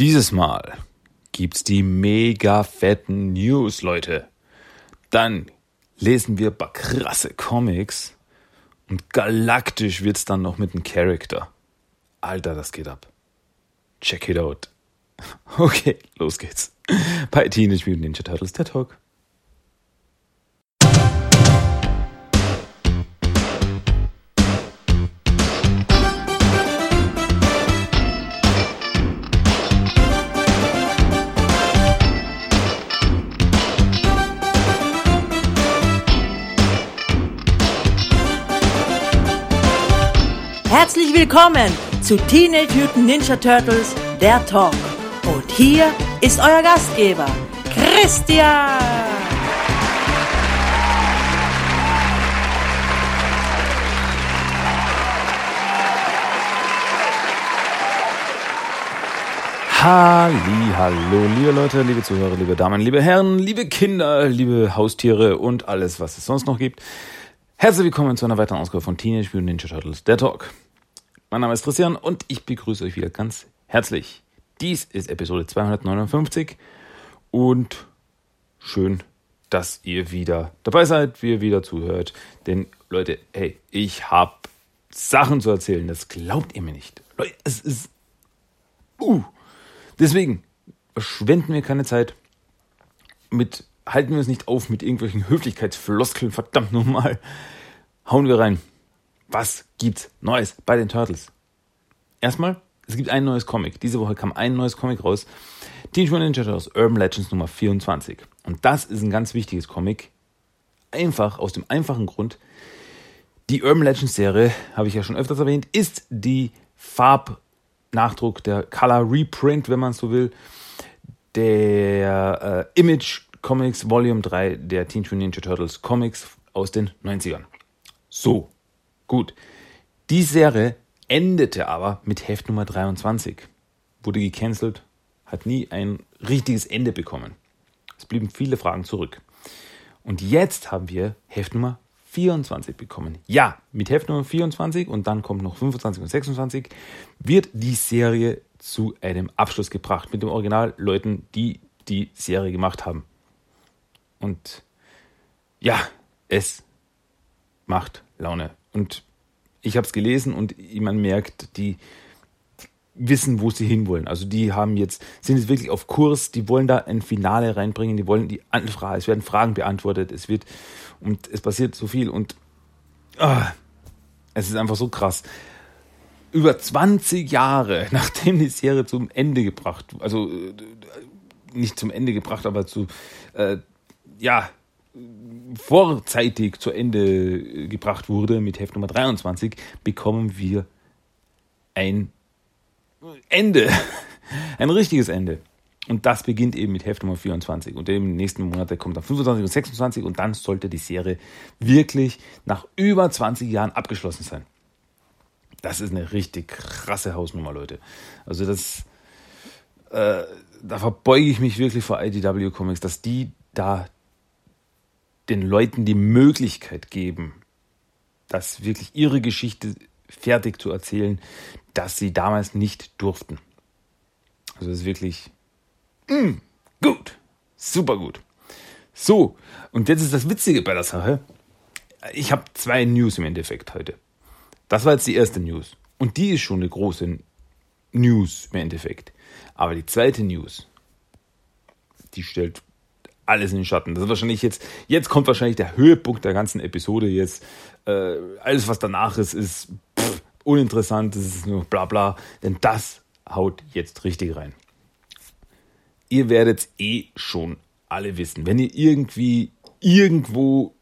Dieses Mal gibt's die mega fetten News, Leute. Dann lesen wir paar krasse Comics und galaktisch wird's dann noch mit einem Charakter. Alter, das geht ab. Check it out. Okay, los geht's. Bei Teenage Mutant Ninja Turtles, der Talk. Herzlich willkommen zu Teenage Mutant Ninja Turtles, der Talk. Und hier ist euer Gastgeber, Christian. Halli, hallo, liebe Leute, liebe Zuhörer, liebe Damen, liebe Herren, liebe Kinder, liebe Haustiere und alles, was es sonst noch gibt. Herzlich willkommen zu einer weiteren Ausgabe von Teenage Mutant Ninja Turtles, der Talk. Mein Name ist Christian und ich begrüße euch wieder ganz herzlich. Dies ist Episode 259 und schön, dass ihr wieder dabei seid, wie ihr wieder zuhört. Denn Leute, hey, ich habe Sachen zu erzählen, das glaubt ihr mir nicht. Leute, es ist... Uh, Deswegen verschwenden wir keine Zeit mit, halten wir uns nicht auf mit irgendwelchen Höflichkeitsfloskeln, verdammt nochmal. Hauen wir rein. Was gibt's Neues bei den Turtles? Erstmal, es gibt ein neues Comic. Diese Woche kam ein neues Comic raus. Teenage Mutant Ninja Turtles Urban Legends Nummer 24. Und das ist ein ganz wichtiges Comic. Einfach, aus dem einfachen Grund, die Urban Legends Serie, habe ich ja schon öfters erwähnt, ist die Farb Nachdruck, der Color Reprint, wenn man so will, der äh, Image Comics Volume 3 der Teenage Mutant Ninja Turtles Comics aus den 90ern. So, gut. Die Serie endete aber mit Heft Nummer 23. Wurde gecancelt, hat nie ein richtiges Ende bekommen. Es blieben viele Fragen zurück. Und jetzt haben wir Heft Nummer 24 bekommen. Ja, mit Heft Nummer 24 und dann kommt noch 25 und 26 wird die Serie zu einem Abschluss gebracht mit den Originalleuten, die die Serie gemacht haben. Und ja, es macht Laune. Und ich habe es gelesen und man merkt, die wissen, wo sie hinwollen. Also die haben jetzt, sind jetzt wirklich auf Kurs, die wollen da ein Finale reinbringen, die wollen die Anfrage, es werden Fragen beantwortet, es wird und es passiert so viel und ah, es ist einfach so krass. Über 20 Jahre, nachdem die Serie zum Ende gebracht, also äh, nicht zum Ende gebracht, aber zu, äh, ja, vorzeitig zu Ende gebracht wurde mit Heft Nummer 23, bekommen wir ein Ende. Ein richtiges Ende. Und das beginnt eben mit Heft Nummer 24. Und im nächsten Monat kommt dann 25 und 26 und dann sollte die Serie wirklich nach über 20 Jahren abgeschlossen sein. Das ist eine richtig krasse Hausnummer, Leute. Also das, äh, da verbeuge ich mich wirklich vor IDW Comics, dass die da den Leuten die Möglichkeit geben, dass wirklich ihre Geschichte fertig zu erzählen, dass sie damals nicht durften. Also ist wirklich mm, gut, super gut. So, und jetzt ist das Witzige bei der Sache. Ich habe zwei News im Endeffekt heute. Das war jetzt die erste News. Und die ist schon eine große News im Endeffekt. Aber die zweite News, die stellt alles in den Schatten. Das ist wahrscheinlich jetzt, jetzt kommt wahrscheinlich der Höhepunkt der ganzen Episode jetzt. Äh, alles, was danach ist, ist pff, uninteressant, das ist nur bla bla. Denn das haut jetzt richtig rein. Ihr werdet eh schon alle wissen. Wenn ihr irgendwie irgendwo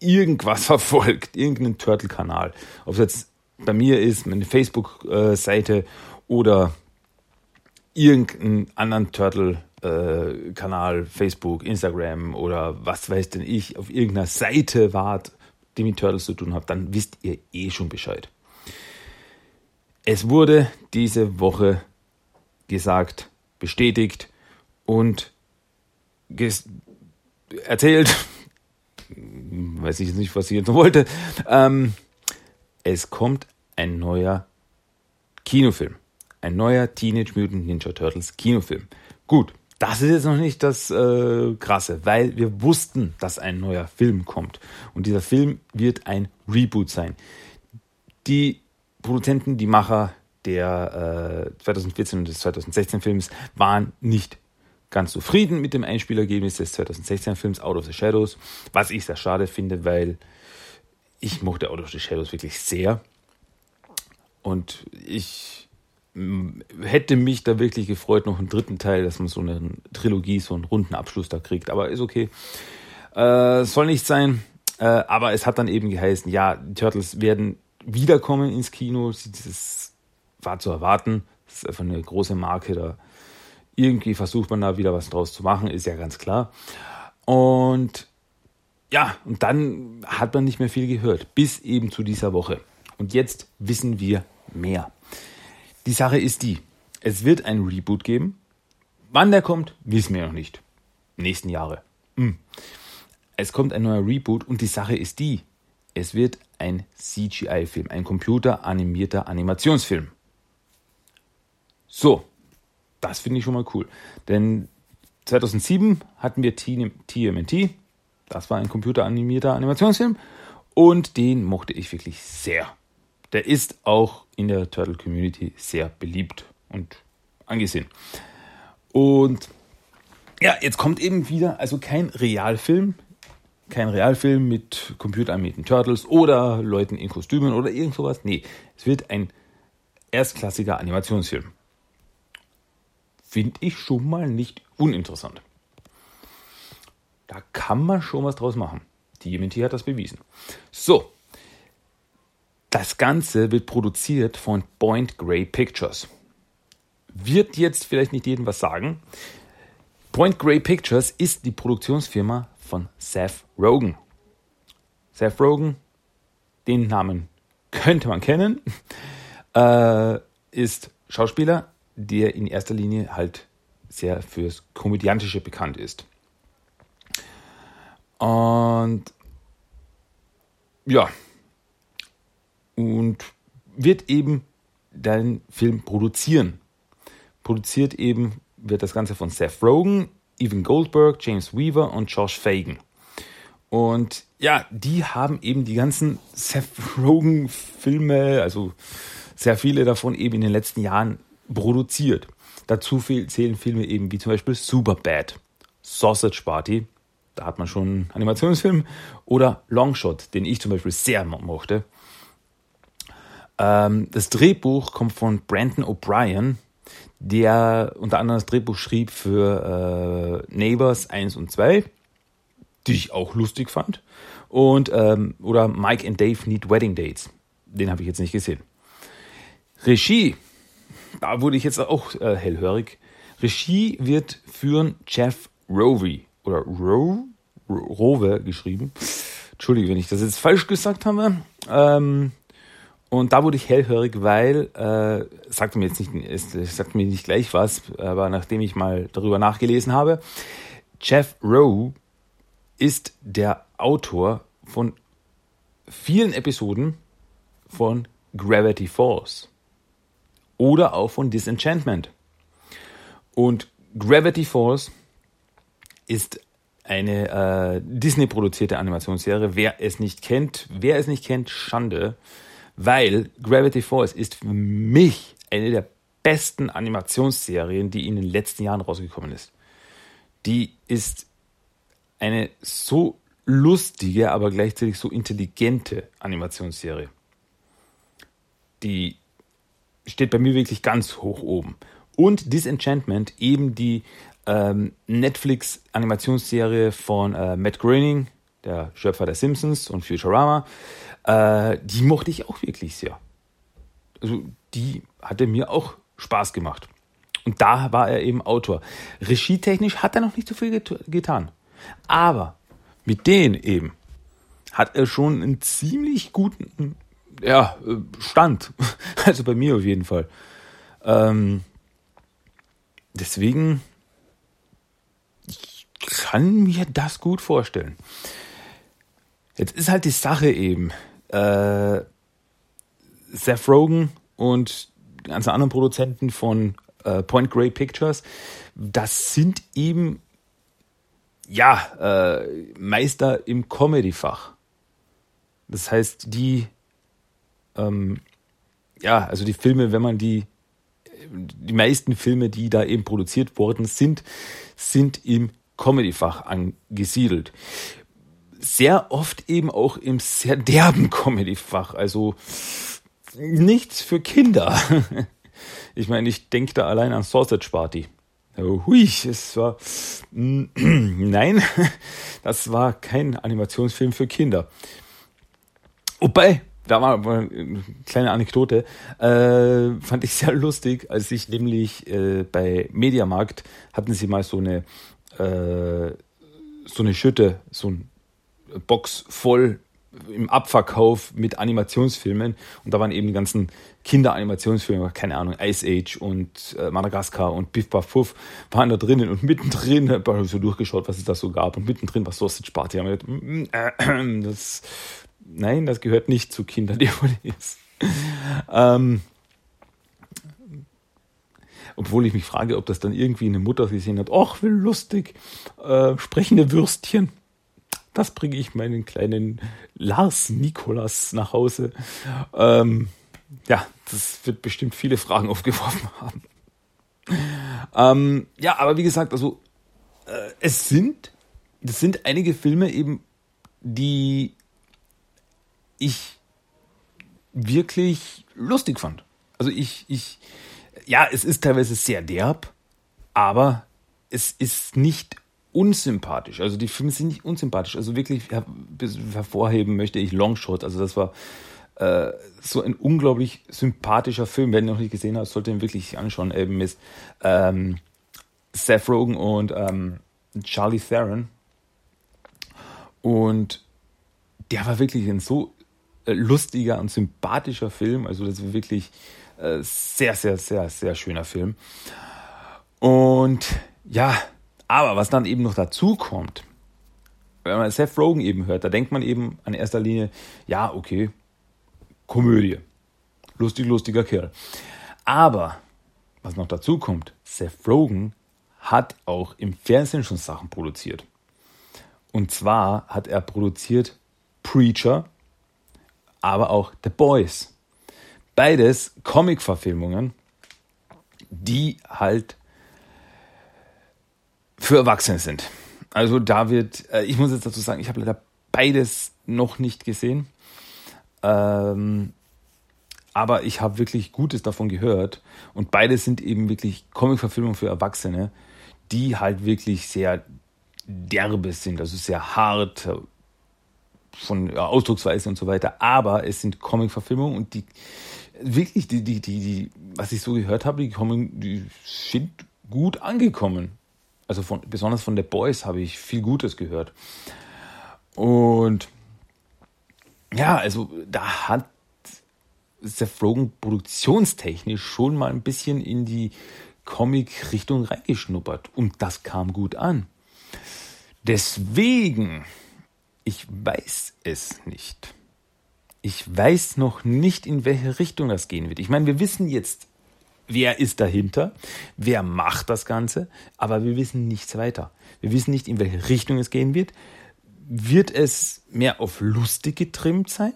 irgendwas verfolgt, irgendeinen Turtle-Kanal, ob es jetzt bei mir ist, meine Facebook-Seite oder irgendeinen anderen Turtle-Kanal, Facebook, Instagram oder was weiß denn ich, auf irgendeiner Seite wart, die mit Turtles zu tun hat, dann wisst ihr eh schon Bescheid. Es wurde diese Woche gesagt, bestätigt und erzählt, weiß ich jetzt nicht, was ich jetzt noch wollte, ähm, es kommt ein neuer Kinofilm. Ein neuer Teenage Mutant Ninja Turtles Kinofilm. Gut, das ist jetzt noch nicht das äh, Krasse, weil wir wussten, dass ein neuer Film kommt. Und dieser Film wird ein Reboot sein. Die Produzenten, die Macher der äh, 2014 und des 2016 Films waren nicht ganz zufrieden mit dem Einspielergebnis des 2016 Films Out of the Shadows, was ich sehr schade finde, weil ich mochte Out of the Shadows wirklich sehr. Und ich hätte mich da wirklich gefreut, noch einen dritten Teil, dass man so eine Trilogie, so einen runden Abschluss da kriegt. Aber ist okay. Äh, soll nicht sein. Äh, aber es hat dann eben geheißen, ja, die Turtles werden wiederkommen ins Kino. Das war zu erwarten. Das ist einfach eine große Marke. Da irgendwie versucht man da wieder was draus zu machen, ist ja ganz klar. Und ja, und dann hat man nicht mehr viel gehört, bis eben zu dieser Woche. Und jetzt wissen wir mehr. Die Sache ist die, es wird ein Reboot geben. Wann der kommt, wissen wir noch nicht. Nächsten Jahre. Hm. Es kommt ein neuer Reboot und die Sache ist die, es wird ein CGI-Film, ein computeranimierter Animationsfilm. So, das finde ich schon mal cool. Denn 2007 hatten wir TMNT, das war ein computeranimierter Animationsfilm und den mochte ich wirklich sehr. Der ist auch in der Turtle Community sehr beliebt und angesehen. Und ja, jetzt kommt eben wieder, also kein Realfilm, kein Realfilm mit computeranimierten Turtles oder Leuten in Kostümen oder irgend sowas. Nee, es wird ein erstklassiger Animationsfilm finde ich schon mal nicht uninteressant. Da kann man schon was draus machen. Die MNT hat das bewiesen. So, das Ganze wird produziert von Point Grey Pictures. Wird jetzt vielleicht nicht jedem was sagen. Point Grey Pictures ist die Produktionsfirma von Seth Rogen. Seth Rogen, den Namen könnte man kennen, äh, ist Schauspieler, der in erster Linie halt sehr fürs Komödiantische bekannt ist. Und ja, und wird eben deinen Film produzieren. Produziert eben wird das Ganze von Seth Rogen, Evan Goldberg, James Weaver und Josh Fagan. Und ja, die haben eben die ganzen Seth Rogen Filme, also sehr viele davon eben in den letzten Jahren produziert. Dazu zählen Filme eben wie zum Beispiel Superbad, Sausage Party, da hat man schon einen Animationsfilm, oder Longshot, den ich zum Beispiel sehr mochte. Ähm, das Drehbuch kommt von Brandon O'Brien, der unter anderem das Drehbuch schrieb für äh, Neighbors 1 und 2, die ich auch lustig fand. Und, ähm, oder Mike and Dave Need Wedding Dates. Den habe ich jetzt nicht gesehen. Regie da wurde ich jetzt auch äh, hellhörig. Regie wird führen Jeff Rovey oder Ro Rove geschrieben. Entschuldige, wenn ich das jetzt falsch gesagt habe. Ähm, und da wurde ich hellhörig, weil, äh, sagte mir jetzt nicht, es, sagte mir nicht gleich was, aber nachdem ich mal darüber nachgelesen habe, Jeff Rowe ist der Autor von vielen Episoden von Gravity Falls oder auch von Disenchantment. Und Gravity Falls ist eine äh, Disney-produzierte Animationsserie. Wer es nicht kennt, wer es nicht kennt, Schande, weil Gravity Falls ist für mich eine der besten Animationsserien, die in den letzten Jahren rausgekommen ist. Die ist eine so lustige, aber gleichzeitig so intelligente Animationsserie. Die steht bei mir wirklich ganz hoch oben. Und Disenchantment, eben die ähm, Netflix-Animationsserie von äh, Matt Groening, der Schöpfer der Simpsons und Futurama, äh, die mochte ich auch wirklich sehr. Also die hatte mir auch Spaß gemacht. Und da war er eben Autor. Regietechnisch hat er noch nicht so viel get getan. Aber mit denen eben hat er schon einen ziemlich guten ja, äh, stand. Also bei mir auf jeden Fall. Ähm, deswegen, ich kann mir das gut vorstellen. Jetzt ist halt die Sache eben, äh, Seth Rogen und ganzen anderen Produzenten von äh, Point Grey Pictures, das sind eben ja äh, Meister im Comedy-Fach. Das heißt, die ähm, ja, also die Filme, wenn man die die meisten Filme, die da eben produziert worden sind, sind im Comedy-Fach angesiedelt. Sehr oft eben auch im sehr derben Comedy-Fach, also nichts für Kinder. Ich meine, ich denke da allein an Sausage Party. Hui, es war. Nein, das war kein Animationsfilm für Kinder. Wobei, da war eine kleine Anekdote, äh, fand ich sehr lustig, als ich nämlich äh, bei Mediamarkt hatten sie mal so eine äh, so eine Schütte, so eine Box voll im Abverkauf mit Animationsfilmen und da waren eben die ganzen Kinderanimationsfilme, keine Ahnung, Ice Age und äh, Madagaskar und Biff Buff Puff waren da drinnen und mittendrin habe ich so durchgeschaut, was es da so gab und mittendrin war Sausage Party. Haben wir gedacht, mm, äh, das Nein, das gehört nicht zu Kinder-DVDs. ähm, obwohl ich mich frage, ob das dann irgendwie eine Mutter gesehen hat. Ach, wie lustig. Äh, sprechende Würstchen. Das bringe ich meinen kleinen Lars Nikolas nach Hause. Ähm, ja, das wird bestimmt viele Fragen aufgeworfen haben. Ähm, ja, aber wie gesagt, also äh, es sind, das sind einige Filme eben, die ich wirklich lustig fand. Also ich, ich, ja, es ist teilweise sehr derb, aber es ist nicht unsympathisch. Also die Filme sind nicht unsympathisch. Also wirklich hervorheben möchte ich Longshot. Also das war äh, so ein unglaublich sympathischer Film. Wer ihn noch nicht gesehen hat, sollte ihn wirklich anschauen. Eben mit ähm, Seth Rogen und ähm, Charlie Theron. Und der war wirklich ein so äh, lustiger und sympathischer Film. Also das ist wirklich äh, sehr, sehr, sehr, sehr schöner Film. Und ja, aber was dann eben noch dazu kommt, wenn man Seth Rogen eben hört, da denkt man eben an erster Linie, ja, okay, Komödie. Lustig, lustiger Kerl. Aber was noch dazu kommt, Seth Rogen hat auch im Fernsehen schon Sachen produziert. Und zwar hat er produziert Preacher, aber auch The Boys. Beides Comic-Verfilmungen, die halt für Erwachsene sind. Also da wird, äh, ich muss jetzt dazu sagen, ich habe leider beides noch nicht gesehen. Ähm, aber ich habe wirklich Gutes davon gehört. Und beides sind eben wirklich Comic-Verfilmungen für Erwachsene, die halt wirklich sehr derbe sind, also sehr hart, von ja, Ausdrucksweise und so weiter, aber es sind Comic-Verfilmungen und die wirklich, die, die, die, die, was ich so gehört habe, die kommen, die sind gut angekommen. Also von, besonders von The Boys habe ich viel Gutes gehört. Und ja, also da hat Seth Rogen produktionstechnisch schon mal ein bisschen in die Comic-Richtung reingeschnuppert und das kam gut an. Deswegen ich weiß es nicht. Ich weiß noch nicht, in welche Richtung das gehen wird. Ich meine, wir wissen jetzt, wer ist dahinter, wer macht das Ganze, aber wir wissen nichts weiter. Wir wissen nicht, in welche Richtung es gehen wird. Wird es mehr auf lustig getrimmt sein?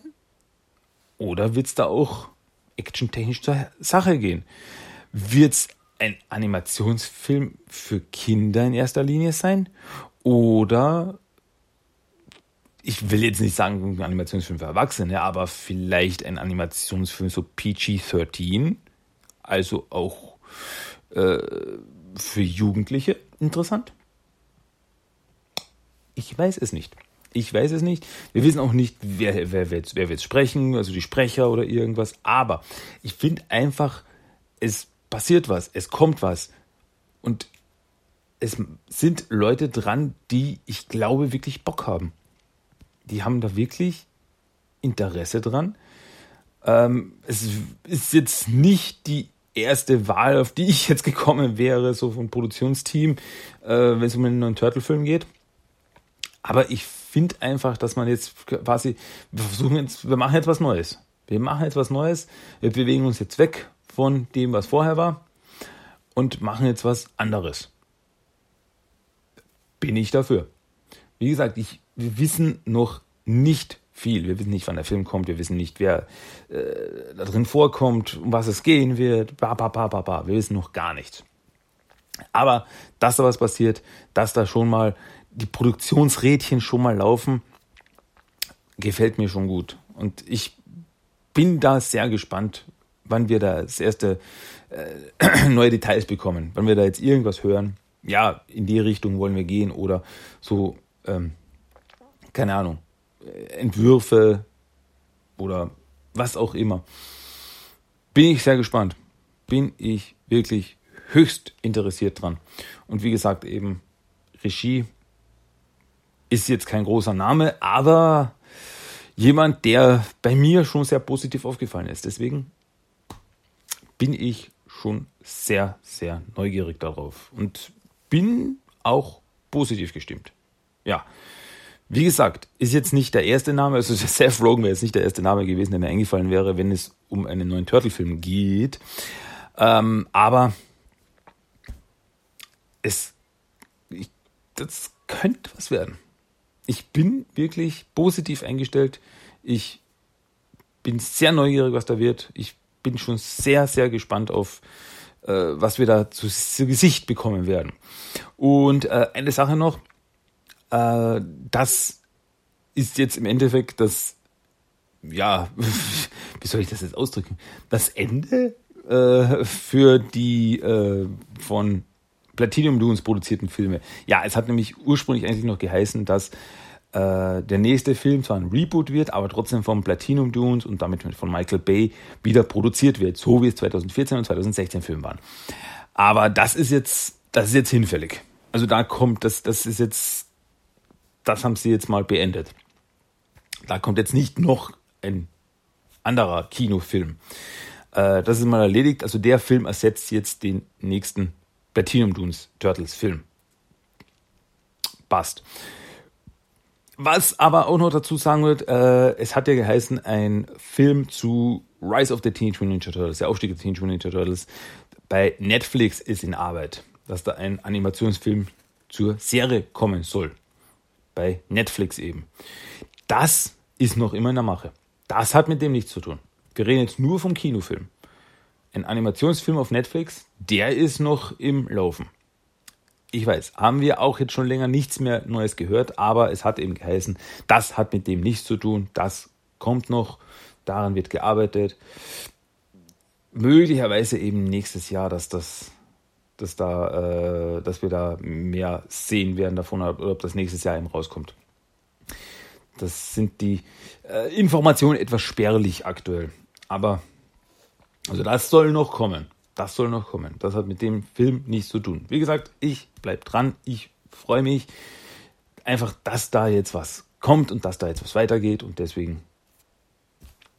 Oder wird es da auch actiontechnisch zur Sache gehen? Wird es ein Animationsfilm für Kinder in erster Linie sein? Oder ich will jetzt nicht sagen, ein Animationsfilm für Erwachsene, aber vielleicht ein Animationsfilm so PG-13, also auch äh, für Jugendliche interessant? Ich weiß es nicht. Ich weiß es nicht. Wir wissen auch nicht, wer, wer, wer, wer wird sprechen, also die Sprecher oder irgendwas. Aber ich finde einfach, es passiert was, es kommt was. Und es sind Leute dran, die, ich glaube, wirklich Bock haben die haben da wirklich Interesse dran. Ähm, es ist jetzt nicht die erste Wahl, auf die ich jetzt gekommen wäre, so vom Produktionsteam, äh, wenn es um einen neuen Turtle-Film geht. Aber ich finde einfach, dass man jetzt quasi, wir versuchen jetzt, wir machen jetzt was Neues. Wir machen jetzt was Neues. Wir bewegen uns jetzt weg von dem, was vorher war und machen jetzt was anderes. Bin ich dafür. Wie gesagt, ich, wir wissen noch nicht viel. Wir wissen nicht, wann der Film kommt. Wir wissen nicht, wer äh, da drin vorkommt, um was es gehen wird. Ba, ba, ba, ba, ba. Wir wissen noch gar nichts. Aber dass da was passiert, dass da schon mal die Produktionsrädchen schon mal laufen, gefällt mir schon gut. Und ich bin da sehr gespannt, wann wir da das erste äh, neue Details bekommen, wann wir da jetzt irgendwas hören. Ja, in die Richtung wollen wir gehen oder so, ähm, keine Ahnung, Entwürfe oder was auch immer. Bin ich sehr gespannt. Bin ich wirklich höchst interessiert dran. Und wie gesagt, eben Regie ist jetzt kein großer Name, aber jemand, der bei mir schon sehr positiv aufgefallen ist. Deswegen bin ich schon sehr, sehr neugierig darauf und bin auch positiv gestimmt. Ja, wie gesagt, ist jetzt nicht der erste Name, also Seth Rogen wäre jetzt nicht der erste Name gewesen, der mir eingefallen wäre, wenn es um einen neuen Turtle-Film geht. Ähm, aber es, ich, das könnte was werden. Ich bin wirklich positiv eingestellt. Ich bin sehr neugierig, was da wird. Ich bin schon sehr, sehr gespannt auf, äh, was wir da zu, zu, Gesicht bekommen werden. Und äh, eine Sache noch, äh, das ist jetzt im Endeffekt das, ja, wie soll ich das jetzt ausdrücken? Das Ende äh, für die äh, von Platinum Dunes produzierten Filme. Ja, es hat nämlich ursprünglich eigentlich noch geheißen, dass äh, der nächste Film zwar ein Reboot wird, aber trotzdem von Platinum Dunes und damit von Michael Bay wieder produziert wird, so wie es 2014 und 2016 Film waren. Aber das ist jetzt, das ist jetzt hinfällig. Also da kommt, das, das ist jetzt, das haben sie jetzt mal beendet. Da kommt jetzt nicht noch ein anderer Kinofilm. Äh, das ist mal erledigt. Also der Film ersetzt jetzt den nächsten Platinum Dunes Turtles Film. Passt. Was aber auch noch dazu sagen wird, äh, es hat ja geheißen, ein Film zu Rise of the Teenage Mutant Ninja Turtles, der Aufstieg der Teenage Mutant Ninja Turtles, bei Netflix ist in Arbeit, dass da ein Animationsfilm zur Serie kommen soll. Bei Netflix eben. Das ist noch immer in der Mache. Das hat mit dem nichts zu tun. Wir reden jetzt nur vom Kinofilm ein Animationsfilm auf Netflix, der ist noch im Laufen. Ich weiß, haben wir auch jetzt schon länger nichts mehr Neues gehört, aber es hat eben geheißen, das hat mit dem nichts zu tun, das kommt noch, daran wird gearbeitet. Möglicherweise eben nächstes Jahr, dass das, dass da, äh, dass wir da mehr sehen werden davon, oder ob das nächstes Jahr eben rauskommt. Das sind die äh, Informationen etwas spärlich aktuell. Aber also das soll noch kommen. Das soll noch kommen. Das hat mit dem Film nichts zu tun. Wie gesagt, ich bleib dran. Ich freue mich einfach, dass da jetzt was kommt und dass da jetzt was weitergeht. Und deswegen,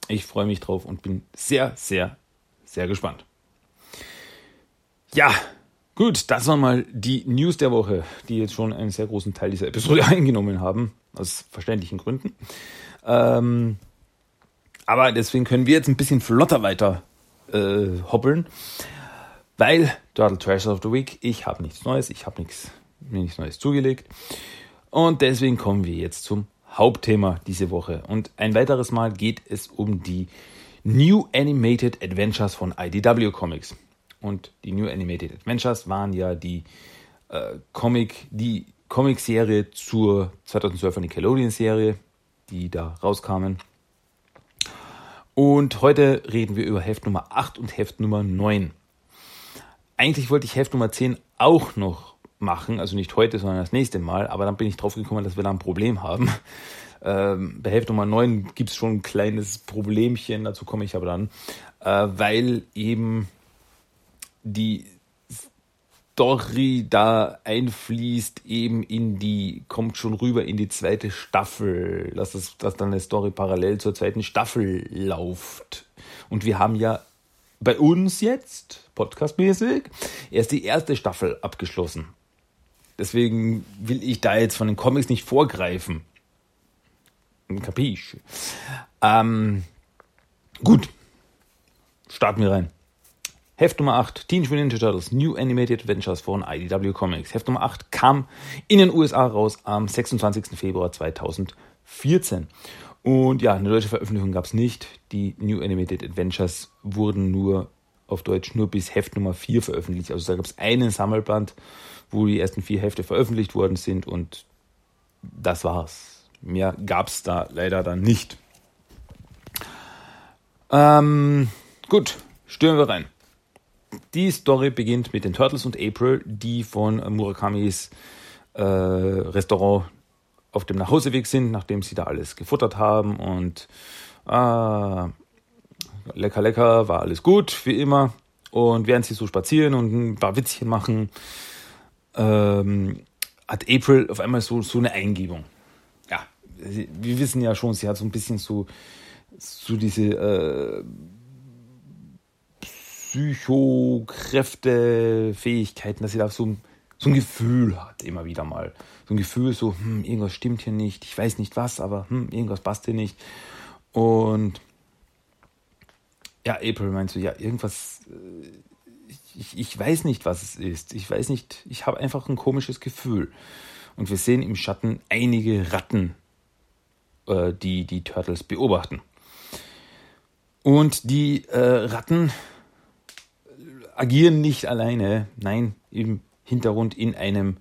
ich freue mich drauf und bin sehr, sehr, sehr gespannt. Ja, gut, das waren mal die News der Woche, die jetzt schon einen sehr großen Teil dieser Episode eingenommen haben, aus verständlichen Gründen. Ähm, aber deswegen können wir jetzt ein bisschen flotter weiter äh, hoppeln, weil Turtle Treasure of the Week, ich habe nichts Neues, ich habe nichts, mir nichts Neues zugelegt. Und deswegen kommen wir jetzt zum Hauptthema diese Woche. Und ein weiteres Mal geht es um die New Animated Adventures von IDW Comics. Und die New Animated Adventures waren ja die äh, Comic, die Comic-Serie zur 2012er Nickelodeon-Serie, die da rauskamen. Und heute reden wir über Heft Nummer 8 und Heft Nummer 9. Eigentlich wollte ich Heft Nummer 10 auch noch machen, also nicht heute, sondern das nächste Mal, aber dann bin ich drauf gekommen, dass wir da ein Problem haben. Ähm, bei Heft Nummer 9 gibt es schon ein kleines Problemchen, dazu komme ich aber dann, äh, weil eben die Story da einfließt, eben in die, kommt schon rüber in die zweite Staffel, dass, das, dass dann eine Story parallel zur zweiten Staffel läuft. Und wir haben ja bei uns jetzt, podcastmäßig, erst die erste Staffel abgeschlossen. Deswegen will ich da jetzt von den Comics nicht vorgreifen. Kapisch. Ähm, gut. Starten wir rein. Heft Nummer 8, Teenage Mutant Ninja Turtles New Animated Adventures von IDW Comics. Heft Nummer 8 kam in den USA raus am 26. Februar 2014. Und ja, eine deutsche Veröffentlichung gab es nicht. Die New Animated Adventures wurden nur auf Deutsch nur bis Heft Nummer 4 veröffentlicht. Also da gab es einen Sammelband, wo die ersten vier Hefte veröffentlicht worden sind und das war's. Mehr gab es da leider dann nicht. Ähm, gut, stürmen wir rein. Die Story beginnt mit den Turtles und April, die von Murakamis äh, Restaurant auf dem Nachhauseweg sind, nachdem sie da alles gefuttert haben und äh, lecker, lecker, war alles gut, wie immer. Und während sie so spazieren und ein paar Witzchen machen, ähm, hat April auf einmal so, so eine Eingebung. Ja, wir wissen ja schon, sie hat so ein bisschen so, so diese äh, Psychokräfte, Fähigkeiten, dass sie da so ein, so ein Gefühl hat, immer wieder mal. So ein Gefühl, so, hm, irgendwas stimmt hier nicht, ich weiß nicht was, aber hm, irgendwas passt hier nicht. Und ja, April meinst du, ja, irgendwas, äh, ich, ich weiß nicht, was es ist. Ich weiß nicht, ich habe einfach ein komisches Gefühl. Und wir sehen im Schatten einige Ratten, äh, die die Turtles beobachten. Und die äh, Ratten agieren nicht alleine. Nein, im Hintergrund in einem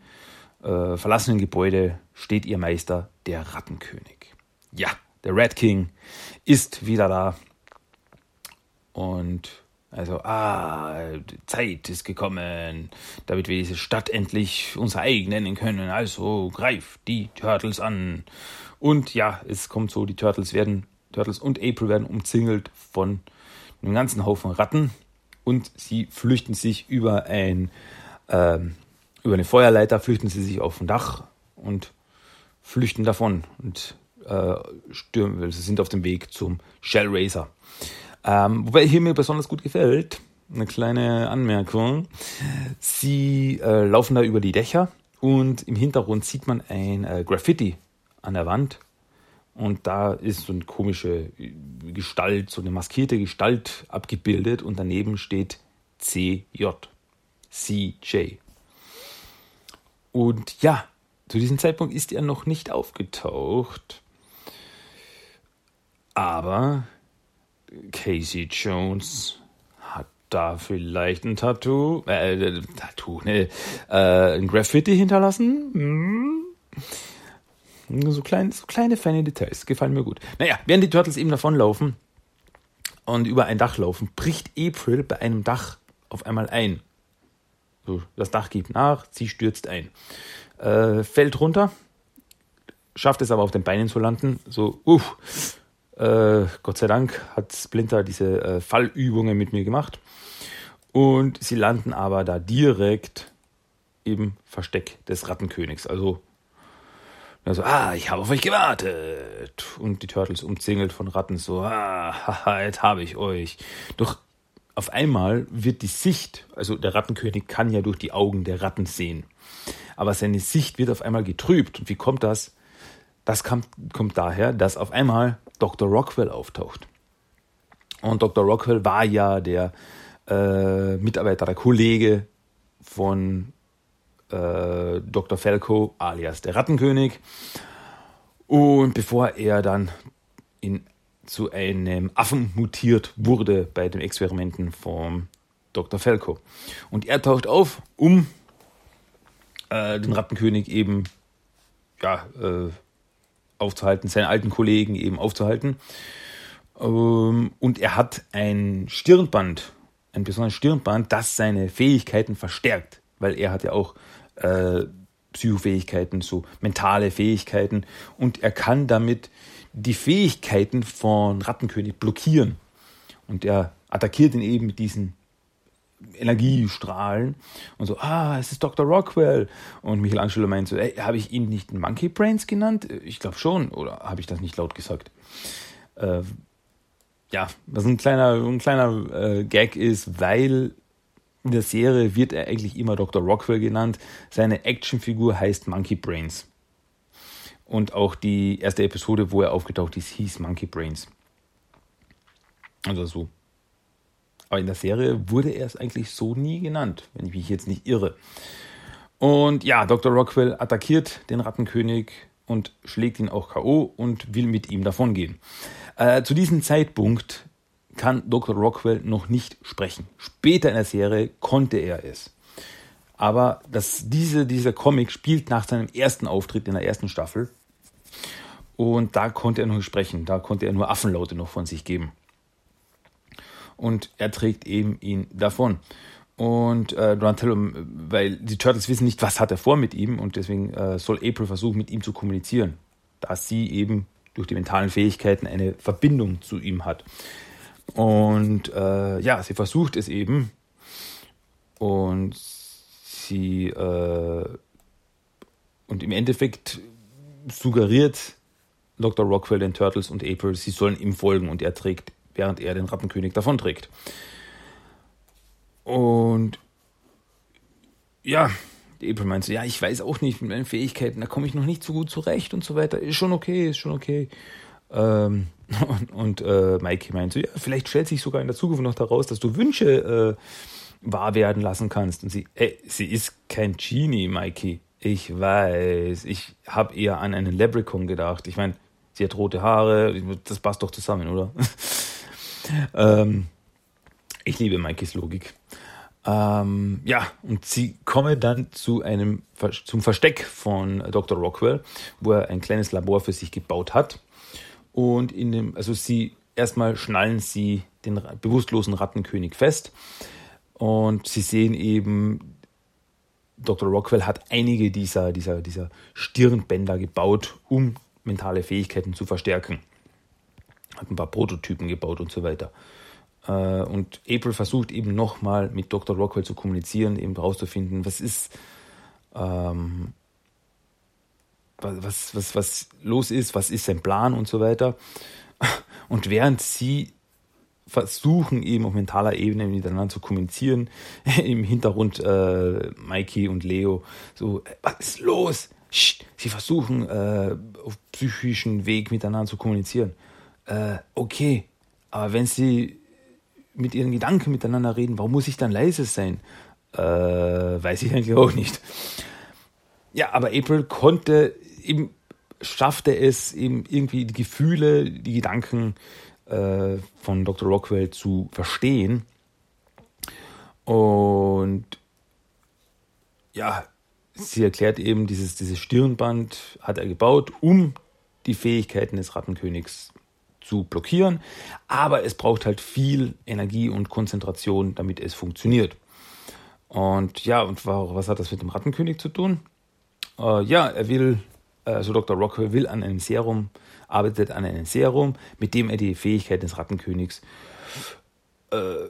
äh, verlassenen Gebäude steht ihr Meister, der Rattenkönig. Ja, der Rat King ist wieder da. Und also, ah, Zeit ist gekommen, damit wir diese Stadt endlich unser eigen nennen können. Also greift die Turtles an. Und ja, es kommt so, die Turtles werden, Turtles und April werden umzingelt von einem ganzen Haufen Ratten und sie flüchten sich über ein ähm, über eine Feuerleiter, flüchten sie sich auf ein Dach und flüchten davon und äh, stürmen, sie sind auf dem Weg zum Shell Racer. Ähm, wobei hier mir besonders gut gefällt, eine kleine Anmerkung. Sie äh, laufen da über die Dächer und im Hintergrund sieht man ein äh, Graffiti an der Wand. Und da ist so eine komische Gestalt, so eine maskierte Gestalt abgebildet und daneben steht CJ. CJ. Und ja, zu diesem Zeitpunkt ist er noch nicht aufgetaucht. Aber Casey Jones hat da vielleicht ein Tattoo, äh, Tattoo, ne, äh, ein Graffiti hinterlassen. Hm. So, klein, so kleine, feine Details, gefallen mir gut. Naja, während die Turtles eben davonlaufen und über ein Dach laufen, bricht April bei einem Dach auf einmal ein. So, das Dach gibt nach, sie stürzt ein. Äh, fällt runter, schafft es aber auf den Beinen zu landen. So, uff, äh, Gott sei Dank hat Splinter diese äh, Fallübungen mit mir gemacht. Und sie landen aber da direkt im Versteck des Rattenkönigs. Also, also ah, ich habe auf euch gewartet. Und die Turtles umzingelt von Ratten so, ah, haha, jetzt habe ich euch. Doch auf einmal wird die Sicht, also der Rattenkönig kann ja durch die Augen der Ratten sehen. Aber seine Sicht wird auf einmal getrübt. Und wie kommt das? Das kommt, kommt daher, dass auf einmal Dr. Rockwell auftaucht. Und Dr. Rockwell war ja der äh, Mitarbeiter, der Kollege von äh, Dr. Falco alias der Rattenkönig. Und bevor er dann in, zu einem Affen mutiert wurde bei den Experimenten von Dr. Falco. Und er taucht auf, um äh, den Rattenkönig eben ja, äh, aufzuhalten, seinen alten Kollegen eben aufzuhalten. Ähm, und er hat ein Stirnband, ein besonderes Stirnband, das seine Fähigkeiten verstärkt, weil er hat ja auch äh, Psychofähigkeiten, so mentale Fähigkeiten und er kann damit die Fähigkeiten von Rattenkönig blockieren. Und er attackiert ihn eben mit diesen Energiestrahlen und so, ah, es ist Dr. Rockwell. Und Michelangelo meint so, ey, habe ich ihn nicht Monkey Brains genannt? Ich glaube schon, oder habe ich das nicht laut gesagt? Äh, ja, was ein kleiner, ein kleiner äh, Gag ist, weil in der Serie wird er eigentlich immer Dr. Rockwell genannt. Seine Actionfigur heißt Monkey Brains. Und auch die erste Episode, wo er aufgetaucht ist, hieß Monkey Brains. Also so Aber in der Serie wurde er es eigentlich so nie genannt, wenn ich mich jetzt nicht irre. Und ja, Dr. Rockwell attackiert den Rattenkönig und schlägt ihn auch K.O. und will mit ihm davongehen. Äh, zu diesem Zeitpunkt kann Dr. Rockwell noch nicht sprechen. Später in der Serie konnte er es. Aber das, diese, dieser Comic spielt nach seinem ersten Auftritt in der ersten Staffel. Und da konnte er noch nicht sprechen. Da konnte er nur Affenlaute noch von sich geben. Und er trägt eben ihn davon. Und äh, Donatello, weil die Turtles wissen nicht, was hat er vor mit ihm und deswegen äh, soll April versuchen, mit ihm zu kommunizieren, da sie eben durch die mentalen Fähigkeiten eine Verbindung zu ihm hat. Und äh, ja, sie versucht es eben und sie äh, und im Endeffekt suggeriert Dr. Rockwell den Turtles und April, sie sollen ihm folgen und er trägt, während er den Rattenkönig davonträgt. Und ja, April meint so, ja, ich weiß auch nicht mit meinen Fähigkeiten, da komme ich noch nicht so gut zurecht und so weiter. Ist schon okay, ist schon okay. Ähm, und und äh, Mikey meint so, ja, vielleicht stellt sich sogar in der Zukunft noch daraus, dass du Wünsche äh, wahr werden lassen kannst. Und sie, ey, sie ist kein Genie, Mikey. Ich weiß. Ich habe eher an einen Leprechaun gedacht. Ich meine, sie hat rote Haare. Das passt doch zusammen, oder? ähm, ich liebe Mikeys Logik. Ähm, ja, und sie kommen dann zu einem, zum Versteck von Dr. Rockwell, wo er ein kleines Labor für sich gebaut hat. Und in dem, also sie, erstmal schnallen sie den bewusstlosen Rattenkönig fest. Und sie sehen eben, Dr. Rockwell hat einige dieser, dieser, dieser Stirnbänder gebaut, um mentale Fähigkeiten zu verstärken. Hat ein paar Prototypen gebaut und so weiter. Äh, und April versucht eben nochmal mit Dr. Rockwell zu kommunizieren, eben herauszufinden, was ist, ähm, was, was, was los ist, was ist sein Plan und so weiter. Und während sie versuchen eben auf mentaler Ebene miteinander zu kommunizieren, im Hintergrund äh, Mikey und Leo so, was ist los? Sie versuchen äh, auf psychischen Weg miteinander zu kommunizieren. Äh, okay, aber wenn sie mit ihren Gedanken miteinander reden, warum muss ich dann leise sein? Äh, weiß ich eigentlich auch nicht. Ja, aber April konnte eben, schaffte es eben irgendwie die Gefühle, die Gedanken äh, von Dr. Rockwell zu verstehen. Und ja, sie erklärt eben, dieses, dieses Stirnband hat er gebaut, um die Fähigkeiten des Rattenkönigs zu blockieren. Aber es braucht halt viel Energie und Konzentration, damit es funktioniert. Und ja, und was hat das mit dem Rattenkönig zu tun? Äh, ja, er will, also Dr. Rockwell will an einem Serum, arbeitet an einem Serum, mit dem er die Fähigkeit des Rattenkönigs äh,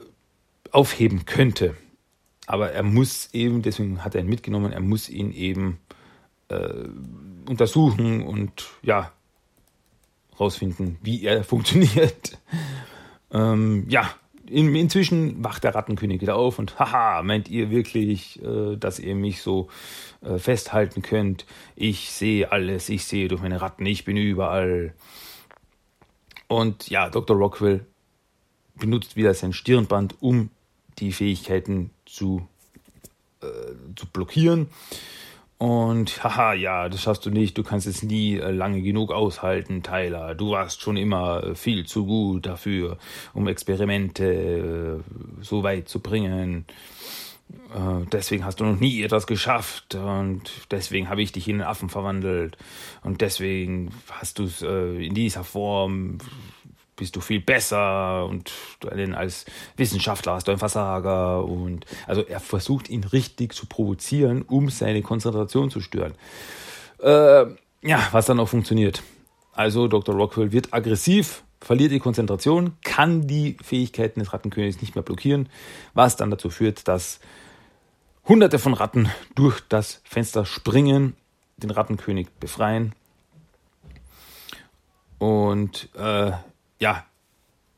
aufheben könnte. Aber er muss eben, deswegen hat er ihn mitgenommen, er muss ihn eben äh, untersuchen und ja, rausfinden, wie er funktioniert. Ähm, ja, in, inzwischen wacht der Rattenkönig wieder auf und haha, meint ihr wirklich, äh, dass ihr mich so äh, festhalten könnt? Ich sehe alles, ich sehe durch meine Ratten, ich bin überall. Und ja, Dr. Rockwell benutzt wieder sein Stirnband, um die Fähigkeiten zu, äh, zu blockieren. Und haha, ja, das schaffst du nicht, du kannst es nie äh, lange genug aushalten, Tyler. Du warst schon immer äh, viel zu gut dafür, um Experimente äh, so weit zu bringen. Deswegen hast du noch nie etwas geschafft und deswegen habe ich dich in einen Affen verwandelt und deswegen hast du es in dieser Form bist du viel besser und denn als Wissenschaftler hast du ein Versager und also er versucht ihn richtig zu provozieren, um seine Konzentration zu stören. Äh, ja, was dann auch funktioniert. Also Dr. Rockwell wird aggressiv, verliert die Konzentration, kann die Fähigkeiten des Rattenkönigs nicht mehr blockieren, was dann dazu führt, dass hunderte von Ratten durch das Fenster springen, den Rattenkönig befreien und äh, ja,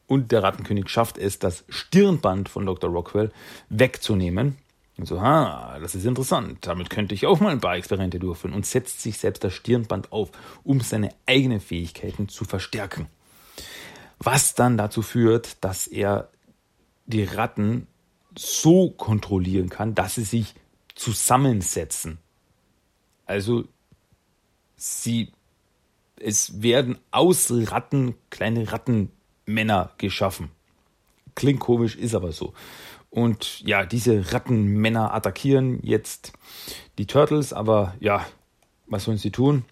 und der Rattenkönig schafft es, das Stirnband von Dr. Rockwell wegzunehmen. Und so, ha, das ist interessant. Damit könnte ich auch mal ein paar Experimente durchführen und setzt sich selbst das Stirnband auf, um seine eigenen Fähigkeiten zu verstärken. Was dann dazu führt, dass er die Ratten so kontrollieren kann, dass sie sich zusammensetzen. Also sie, es werden aus Ratten kleine Rattenmänner geschaffen. Klingt komisch, ist aber so. Und ja, diese Rattenmänner attackieren jetzt die Turtles, aber ja, was sollen sie tun?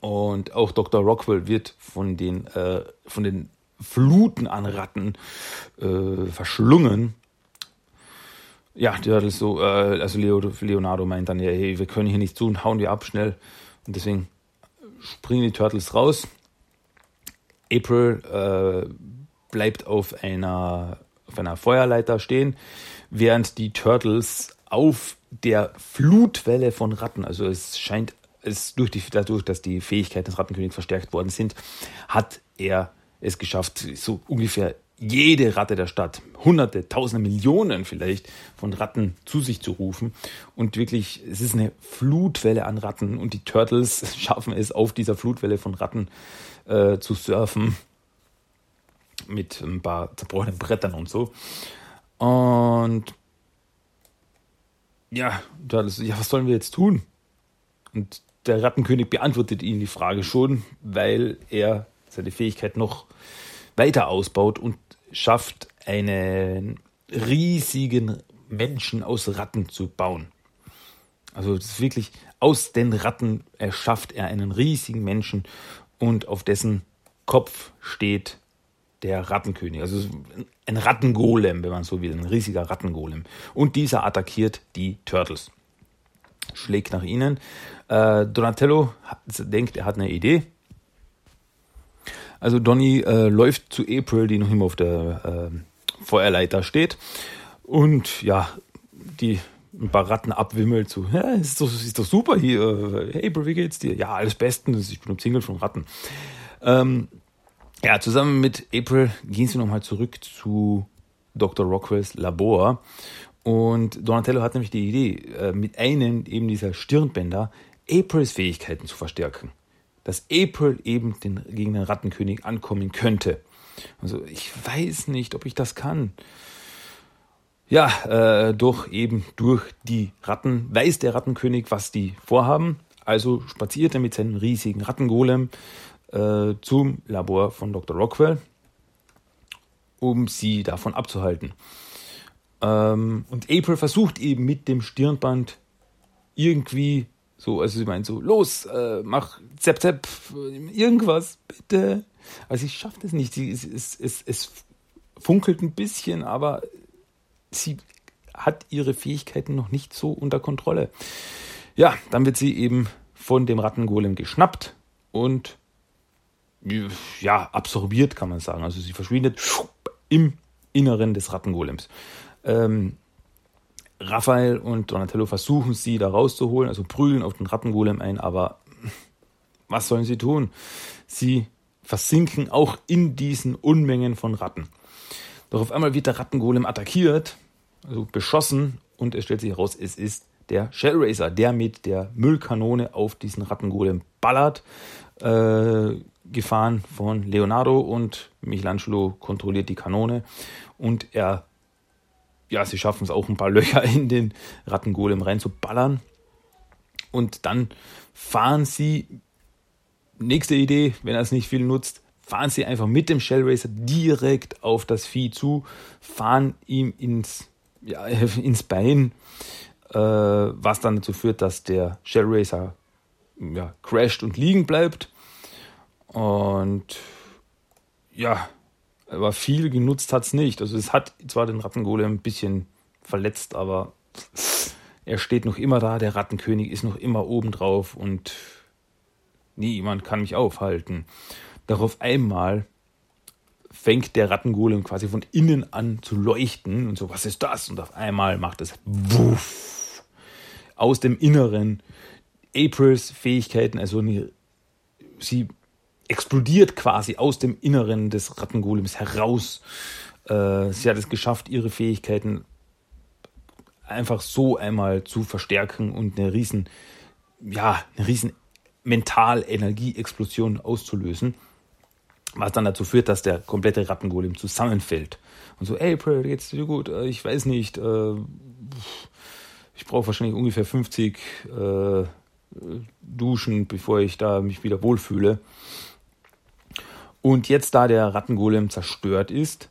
Und auch Dr. Rockwell wird von den, äh, von den Fluten an Ratten äh, verschlungen. Ja, die Turtles so, äh, also Leo, Leonardo meint dann, ja, hey, wir können hier nichts tun, hauen wir ab schnell. Und deswegen springen die Turtles raus. April äh, bleibt auf einer, auf einer Feuerleiter stehen, während die Turtles auf der Flutwelle von Ratten, also es scheint es durch die, dadurch, dass die Fähigkeiten des Rattenkönigs verstärkt worden sind, hat er es geschafft, so ungefähr jede Ratte der Stadt, hunderte, tausende, Millionen vielleicht von Ratten zu sich zu rufen. Und wirklich, es ist eine Flutwelle an Ratten und die Turtles schaffen es, auf dieser Flutwelle von Ratten äh, zu surfen. Mit ein paar zerbrochenen Brettern und so. Und ja, Turtles, ja, was sollen wir jetzt tun? Und der Rattenkönig beantwortet ihnen die Frage schon, weil er seine Fähigkeit noch weiter ausbaut und schafft, einen riesigen Menschen aus Ratten zu bauen. Also das ist wirklich aus den Ratten erschafft er einen riesigen Menschen und auf dessen Kopf steht der Rattenkönig. Also ein Rattengolem, wenn man so will, ein riesiger Rattengolem. Und dieser attackiert die Turtles. Schlägt nach ihnen. Äh, Donatello denkt, er hat eine Idee also Donny äh, läuft zu April, die noch immer auf der äh, Feuerleiter steht. Und ja, die ein paar Ratten abwimmelt, so, ja, ist doch, ist doch super hier. Hey April, wie geht's dir? Ja, alles Bestens, ich bin umzingelt von Ratten. Ähm, ja, zusammen mit April gehen sie nochmal zurück zu Dr. Rockwells Labor. Und Donatello hat nämlich die Idee, äh, mit einem eben dieser Stirnbänder Aprils Fähigkeiten zu verstärken dass April eben den, gegen den Rattenkönig ankommen könnte. Also ich weiß nicht, ob ich das kann. Ja, äh, doch eben durch die Ratten weiß der Rattenkönig, was die vorhaben. Also spaziert er mit seinem riesigen Rattengolem äh, zum Labor von Dr. Rockwell, um sie davon abzuhalten. Ähm, und April versucht eben mit dem Stirnband irgendwie so, also sie meint so, los, äh, mach zap zap, irgendwas, bitte. Also ich schaffe das nicht. Sie, es, es, es, es funkelt ein bisschen, aber sie hat ihre Fähigkeiten noch nicht so unter Kontrolle. Ja, dann wird sie eben von dem Rattengolem geschnappt und ja, absorbiert, kann man sagen. Also sie verschwindet im Inneren des Rattengolems. Ähm, Raphael und Donatello versuchen sie da rauszuholen, also prügeln auf den Rattengolem ein, aber was sollen sie tun? Sie versinken auch in diesen Unmengen von Ratten. Doch auf einmal wird der Rattengolem attackiert, also beschossen, und es stellt sich heraus, es ist der Shellraiser, der mit der Müllkanone auf diesen Rattengolem ballert. Äh, gefahren von Leonardo und Michelangelo kontrolliert die Kanone und er ja, sie schaffen es auch ein paar Löcher in den Rattengolem reinzuballern. Und dann fahren sie, nächste Idee, wenn er es nicht viel nutzt, fahren sie einfach mit dem Shellracer direkt auf das Vieh zu, fahren ihm ins, ja, ins Bein, äh, was dann dazu führt, dass der Shellracer ja, crasht und liegen bleibt. Und ja, aber viel genutzt hat es nicht. Also es hat zwar den Rattengolem ein bisschen verletzt, aber er steht noch immer da, der Rattenkönig ist noch immer oben drauf und niemand kann mich aufhalten. Darauf einmal fängt der Rattengolem quasi von innen an zu leuchten und so, was ist das? Und auf einmal macht es wuff aus dem Inneren Aprils Fähigkeiten, also eine, sie explodiert quasi aus dem Inneren des Rattengolems heraus. Äh, sie hat es geschafft, ihre Fähigkeiten einfach so einmal zu verstärken und eine riesen, ja, eine riesen Mental-Energie-Explosion auszulösen. Was dann dazu führt, dass der komplette Rattengolem zusammenfällt. Und so, April, geht's dir gut? Äh, ich weiß nicht. Äh, ich brauche wahrscheinlich ungefähr 50 äh, Duschen, bevor ich da mich wieder wohlfühle. Und jetzt, da der Rattengolem zerstört ist,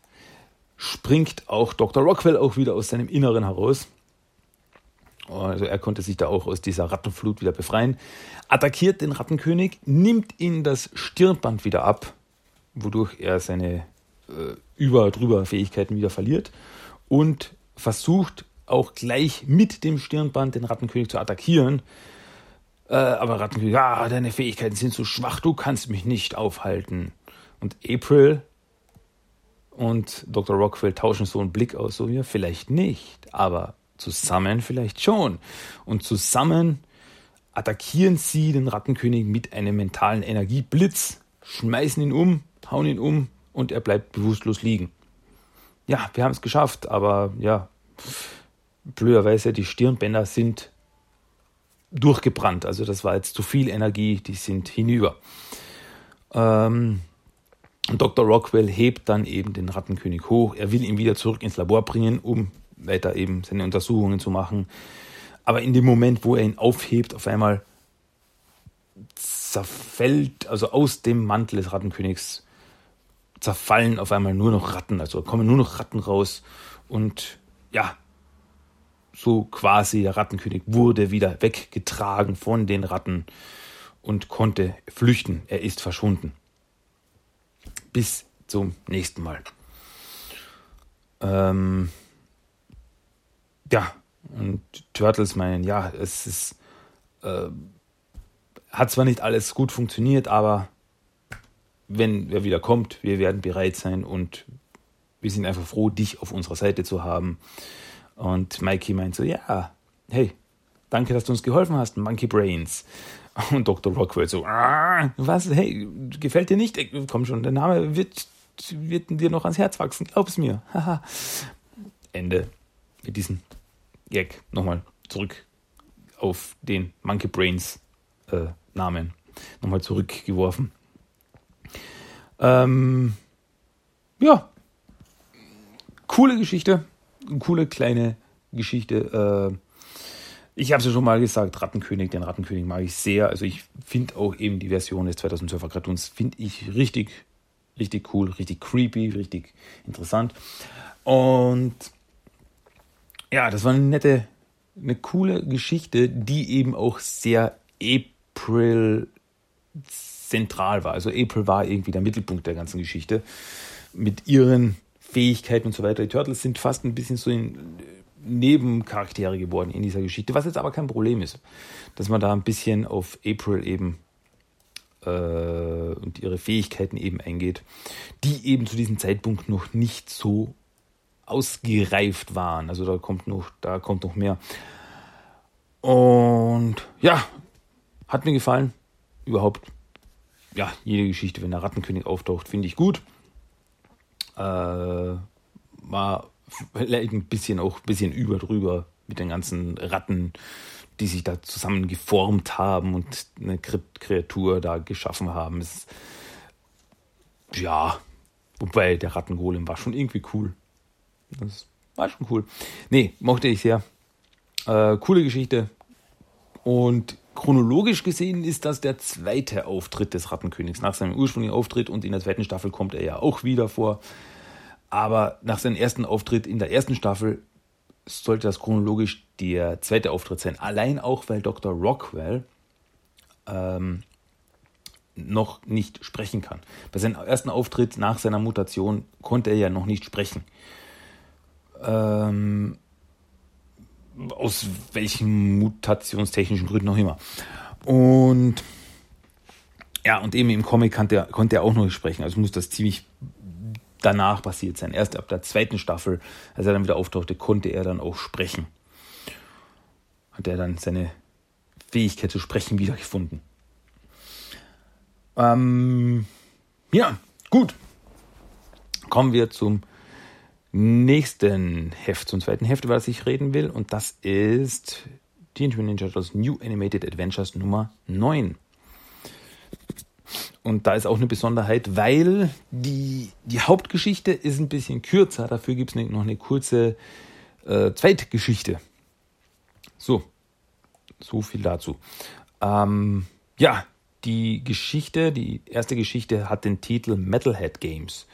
springt auch Dr. Rockwell auch wieder aus seinem Inneren heraus. Also er konnte sich da auch aus dieser Rattenflut wieder befreien. Attackiert den Rattenkönig, nimmt ihn das Stirnband wieder ab, wodurch er seine äh, Über-Drüber-Fähigkeiten wieder verliert und versucht auch gleich mit dem Stirnband den Rattenkönig zu attackieren. Äh, aber Rattenkönig, ja, deine Fähigkeiten sind zu schwach, du kannst mich nicht aufhalten. Und April und Dr. Rockwell tauschen so einen Blick aus, so ja, vielleicht nicht, aber zusammen vielleicht schon. Und zusammen attackieren sie den Rattenkönig mit einem mentalen Energieblitz, schmeißen ihn um, hauen ihn um und er bleibt bewusstlos liegen. Ja, wir haben es geschafft, aber ja, blöderweise, die Stirnbänder sind durchgebrannt. Also das war jetzt zu viel Energie, die sind hinüber. Ähm, Dr. Rockwell hebt dann eben den Rattenkönig hoch. Er will ihn wieder zurück ins Labor bringen, um weiter eben seine Untersuchungen zu machen. Aber in dem Moment, wo er ihn aufhebt, auf einmal zerfällt, also aus dem Mantel des Rattenkönigs zerfallen auf einmal nur noch Ratten, also kommen nur noch Ratten raus und ja, so quasi der Rattenkönig wurde wieder weggetragen von den Ratten und konnte flüchten. Er ist verschwunden. Bis zum nächsten Mal. Ähm, ja, und Turtles meinen, ja, es ist, äh, hat zwar nicht alles gut funktioniert, aber wenn er wieder kommt, wir werden bereit sein und wir sind einfach froh, dich auf unserer Seite zu haben. Und Mikey meint so, ja, hey, danke, dass du uns geholfen hast, Monkey Brains. Und Dr. Rockwell so, ah, was, hey, gefällt dir nicht? Komm schon, der Name wird, wird dir noch ans Herz wachsen, glaub's mir. Ende mit diesem Gag. Nochmal zurück auf den Monkey Brains äh, Namen. Nochmal zurückgeworfen. Ähm, ja, coole Geschichte, coole kleine Geschichte. Äh, ich habe es ja schon mal gesagt, Rattenkönig, den Rattenkönig mag ich sehr. Also ich finde auch eben die Version des 2012er Cartoons, finde ich richtig, richtig cool, richtig creepy, richtig interessant. Und ja, das war eine nette, eine coole Geschichte, die eben auch sehr April zentral war. Also April war irgendwie der Mittelpunkt der ganzen Geschichte mit ihren Fähigkeiten und so weiter. Die Turtles sind fast ein bisschen so in Nebencharaktere geworden in dieser Geschichte, was jetzt aber kein Problem ist, dass man da ein bisschen auf April eben äh, und ihre Fähigkeiten eben eingeht, die eben zu diesem Zeitpunkt noch nicht so ausgereift waren. Also da kommt noch, da kommt noch mehr. Und ja, hat mir gefallen. Überhaupt, ja, jede Geschichte, wenn der Rattenkönig auftaucht, finde ich gut. Äh, war vielleicht ein bisschen auch ein bisschen über drüber mit den ganzen Ratten, die sich da zusammen geformt haben und eine Kreatur da geschaffen haben. Es, ja, wobei der Rattengolem war schon irgendwie cool. Das war schon cool. Nee, mochte ich sehr. Äh, coole Geschichte. Und chronologisch gesehen ist das der zweite Auftritt des Rattenkönigs. Nach seinem ursprünglichen Auftritt und in der zweiten Staffel kommt er ja auch wieder vor. Aber nach seinem ersten Auftritt in der ersten Staffel sollte das chronologisch der zweite Auftritt sein. Allein auch, weil Dr. Rockwell ähm, noch nicht sprechen kann. Bei seinem ersten Auftritt nach seiner Mutation konnte er ja noch nicht sprechen. Ähm, aus welchen mutationstechnischen Gründen auch immer. Und ja, und eben im Comic konnte er, konnte er auch noch nicht sprechen. Also muss das ziemlich danach passiert sein. Erst ab der zweiten Staffel, als er dann wieder auftauchte, konnte er dann auch sprechen. Hat er dann seine Fähigkeit zu sprechen wiedergefunden. Ähm, ja, gut. Kommen wir zum nächsten Heft, zum zweiten Heft, über das ich reden will. Und das ist Teenage Mutant Ninja Turtles New Animated Adventures Nummer 9. Und da ist auch eine Besonderheit, weil die, die Hauptgeschichte ist ein bisschen kürzer. Dafür gibt es noch eine kurze äh, Zweitgeschichte. So, so viel dazu. Ähm, ja, die Geschichte, die erste Geschichte hat den Titel Metalhead Games.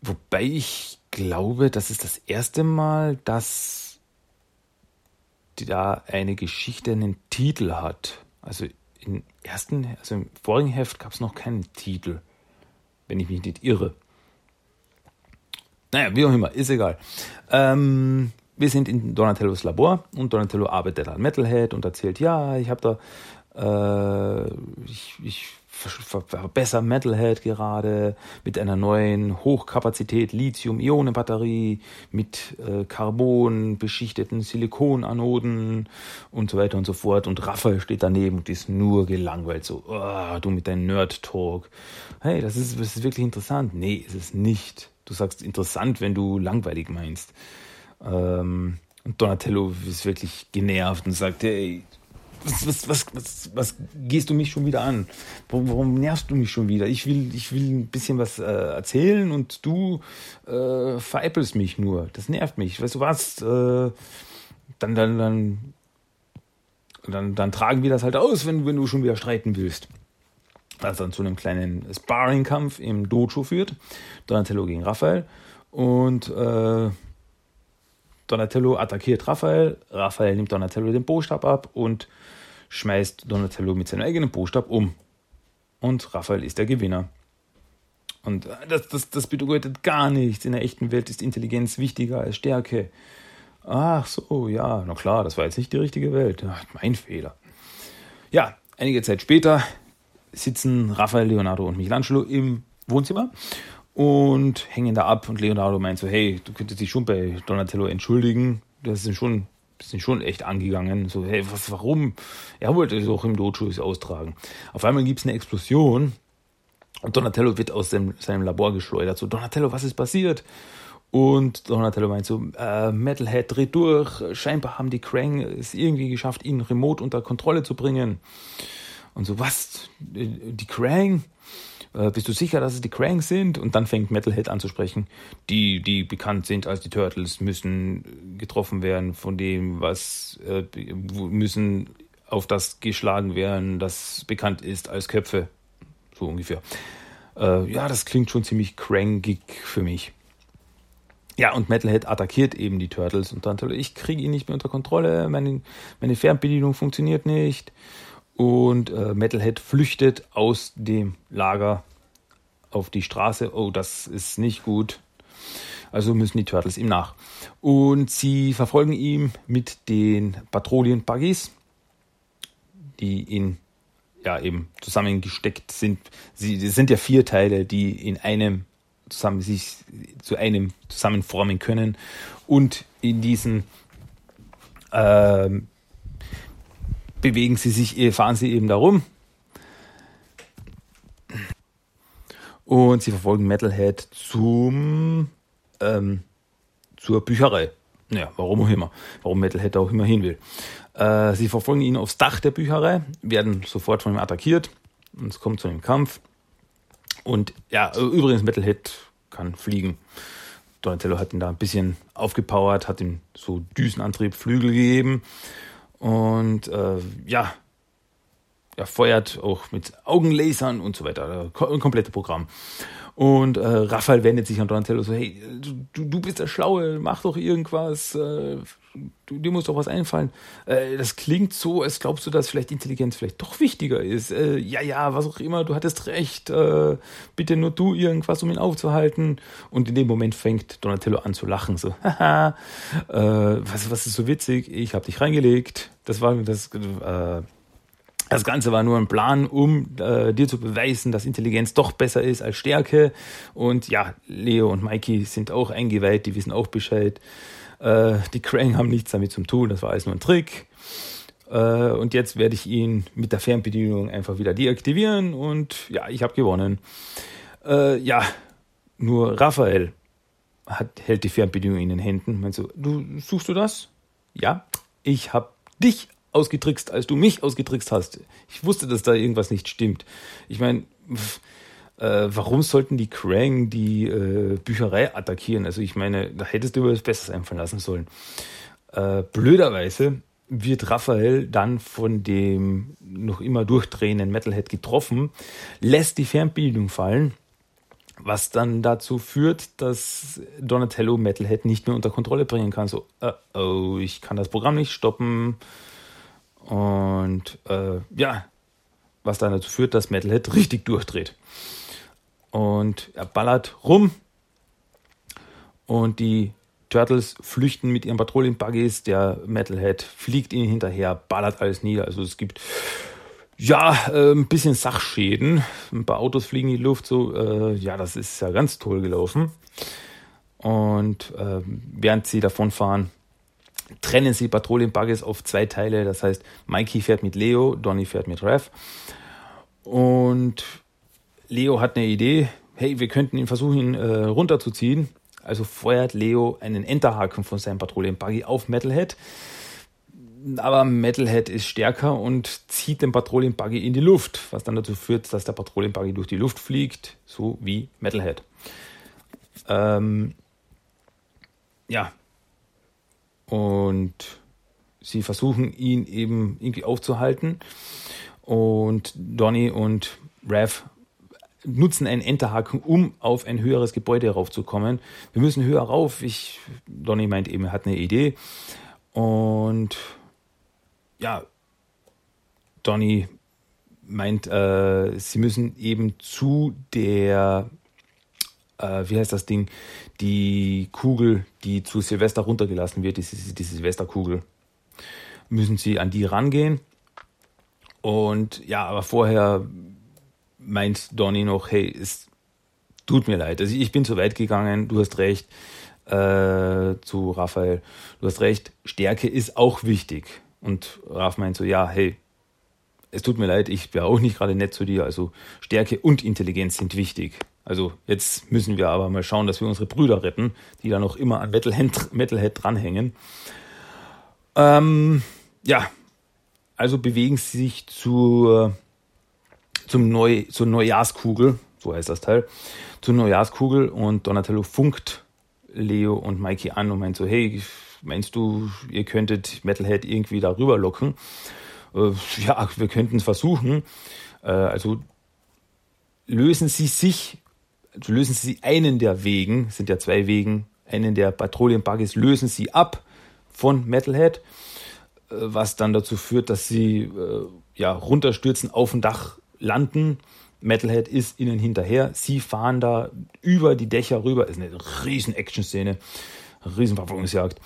Wobei ich glaube, das ist das erste Mal, dass da eine Geschichte einen Titel hat. Also im ersten, also im vorigen Heft gab es noch keinen Titel, wenn ich mich nicht irre. Naja, wie auch immer, ist egal. Ähm, wir sind in Donatellos Labor und Donatello arbeitet an Metalhead und erzählt, ja, ich habe da, äh, ich, ich verbessere Metalhead gerade mit einer neuen Hochkapazität Lithium-Ionen-Batterie mit äh, Carbon beschichteten Silikonanoden und so weiter und so fort. Und Raphael steht daneben und ist nur gelangweilt, so, oh, du mit deinem Nerd-Talk. Hey, das ist, das ist wirklich interessant. Nee, ist es nicht. Du sagst interessant, wenn du langweilig meinst. Ähm, und Donatello ist wirklich genervt und sagt, hey, was, was, was, was, was gehst du mich schon wieder an? Warum, warum nervst du mich schon wieder? Ich will, ich will ein bisschen was äh, erzählen und du äh, veräppelst mich nur. Das nervt mich. Weißt du was? Äh, dann, dann, dann, dann, dann tragen wir das halt aus, wenn, wenn du schon wieder streiten willst. Was dann zu einem kleinen Sparring-Kampf im Dojo führt. Donatello gegen Raphael. Und äh, Donatello attackiert Raphael, Raphael nimmt Donatello den Bostab ab und schmeißt Donatello mit seinem eigenen Bostab um. Und Raphael ist der Gewinner. Und das, das, das bedeutet gar nichts. In der echten Welt ist Intelligenz wichtiger als Stärke. Ach so, ja, na klar, das war jetzt nicht die richtige Welt. Ach, mein Fehler. Ja, einige Zeit später sitzen Raphael, Leonardo und Michelangelo im Wohnzimmer und hängen da ab. Und Leonardo meint so, hey, du könntest dich schon bei Donatello entschuldigen. Das sind schon, sind schon echt angegangen. So, hey, was, warum? Er wollte es auch im Dojo austragen. Auf einmal gibt es eine Explosion und Donatello wird aus dem, seinem Labor geschleudert. So, Donatello, was ist passiert? Und Donatello meint so, äh, Metalhead dreht durch. Scheinbar haben die Krang es irgendwie geschafft, ihn remote unter Kontrolle zu bringen. Und so, was? Die Krang? Äh, bist du sicher, dass es die Krang sind? Und dann fängt Metalhead an zu sprechen. Die, die bekannt sind als die Turtles, müssen getroffen werden von dem, was äh, müssen auf das geschlagen werden, das bekannt ist als Köpfe. So ungefähr. Äh, ja, das klingt schon ziemlich krangig für mich. Ja, und Metalhead attackiert eben die Turtles und dann, ich kriege ihn nicht mehr unter Kontrolle, meine, meine Fernbedienung funktioniert nicht und äh, Metalhead flüchtet aus dem Lager auf die Straße. Oh, das ist nicht gut. Also müssen die Turtles ihm nach. Und sie verfolgen ihn mit den Patrouillen-Buggies, die in ja eben zusammengesteckt sind. Sie das sind ja vier Teile, die in einem zusammen sich zu einem zusammenformen können und in diesen ähm, bewegen sie sich, fahren sie eben darum. Und sie verfolgen Metalhead zum, ähm, zur Bücherei. Ja, warum auch immer. Warum Metalhead auch immer hin will. Äh, sie verfolgen ihn aufs Dach der Bücherei, werden sofort von ihm attackiert. Und es kommt zu einem Kampf. Und ja, übrigens, Metalhead kann fliegen. Donatello hat ihn da ein bisschen aufgepowert, hat ihm so Düsenantrieb, Flügel gegeben. Und äh, ja, er feuert auch mit Augenlasern und so weiter. Ein komplettes Programm. Und äh, Raphael wendet sich an Donatello so, hey, du, du bist der Schlaue, mach doch irgendwas, äh, du, dir muss doch was einfallen. Äh, das klingt so, als glaubst du, dass vielleicht Intelligenz vielleicht doch wichtiger ist. Äh, ja, ja, was auch immer, du hattest recht, äh, bitte nur du irgendwas, um ihn aufzuhalten. Und in dem Moment fängt Donatello an zu lachen, so, haha, äh, was, was ist so witzig, ich habe dich reingelegt. Das war das, äh, das Ganze war nur ein Plan, um äh, dir zu beweisen, dass Intelligenz doch besser ist als Stärke. Und ja, Leo und Mikey sind auch eingeweiht, die wissen auch Bescheid. Äh, die Krang haben nichts damit zu tun, das war alles nur ein Trick. Äh, und jetzt werde ich ihn mit der Fernbedienung einfach wieder deaktivieren und ja, ich habe gewonnen. Äh, ja, nur Raphael hat, hält die Fernbedienung in den Händen. Meinst du, du suchst du das? Ja, ich habe dich ausgetrickst, als du mich ausgetrickst hast. Ich wusste, dass da irgendwas nicht stimmt. Ich meine, äh, warum sollten die Krang die äh, Bücherei attackieren? Also ich meine, da hättest du was Besseres einfallen lassen sollen. Äh, blöderweise wird Raphael dann von dem noch immer durchdrehenden Metalhead getroffen, lässt die Fernbildung fallen, was dann dazu führt, dass Donatello Metalhead nicht mehr unter Kontrolle bringen kann. So, uh oh, ich kann das Programm nicht stoppen. Und äh, ja, was dann dazu führt, dass Metalhead richtig durchdreht. Und er ballert rum und die Turtles flüchten mit ihren Patrouillenbuggies. Der Metalhead fliegt ihnen hinterher, ballert alles nieder. Also es gibt ja äh, ein bisschen Sachschäden. Ein paar Autos fliegen in die Luft. So, äh, ja, das ist ja ganz toll gelaufen. Und äh, während sie davonfahren, trennen sie Patrouillenbuggies auf zwei Teile. Das heißt, Mikey fährt mit Leo, Donny fährt mit Rev. Und Leo hat eine Idee. Hey, wir könnten ihn versuchen, ihn äh, runterzuziehen. Also feuert Leo einen Enterhaken von seinem Patrouillenbuggy auf Metalhead. Aber Metalhead ist stärker und zieht den Patrouillenbuggy in die Luft, was dann dazu führt, dass der Patrouillenbuggy durch die Luft fliegt, so wie Metalhead. Ähm, ja. Und sie versuchen ihn eben irgendwie aufzuhalten. Und Donny und Rev nutzen einen Enterhaken, um auf ein höheres Gebäude raufzukommen. Wir müssen höher rauf. Ich, Donny meint eben, er hat eine Idee. Und ja, Donny meint, äh, sie müssen eben zu der, äh, wie heißt das Ding, die Kugel, die zu Silvester runtergelassen wird, diese, diese Silvesterkugel, müssen sie an die rangehen. Und ja, aber vorher meint Donny noch, hey, es tut mir leid. Also ich bin zu weit gegangen, du hast recht, äh, zu Raphael, du hast recht, Stärke ist auch wichtig. Und Raph meint so, ja, hey, es tut mir leid, ich bin auch nicht gerade nett zu dir. Also Stärke und Intelligenz sind wichtig. Also jetzt müssen wir aber mal schauen, dass wir unsere Brüder retten, die da noch immer an Metalhead, Metalhead dranhängen. Ähm, ja, also bewegen sie sich zur zum Neu, zur Neujahrskugel, so heißt das Teil, zur Neujahrskugel und Donatello funkt Leo und Mikey an und meint so, hey, meinst du, ihr könntet Metalhead irgendwie darüber locken? Äh, ja, wir könnten es versuchen. Äh, also lösen Sie sich, lösen Sie einen der Wegen, sind ja zwei Wegen, einen der Patrouillenbuggies lösen Sie ab von Metalhead, äh, was dann dazu führt, dass sie äh, ja runterstürzen auf ein Dach landen. Metalhead ist ihnen hinterher. Sie fahren da über die Dächer rüber. Ist eine riesen Action-Szene. Riesen Verfolgungsjagd.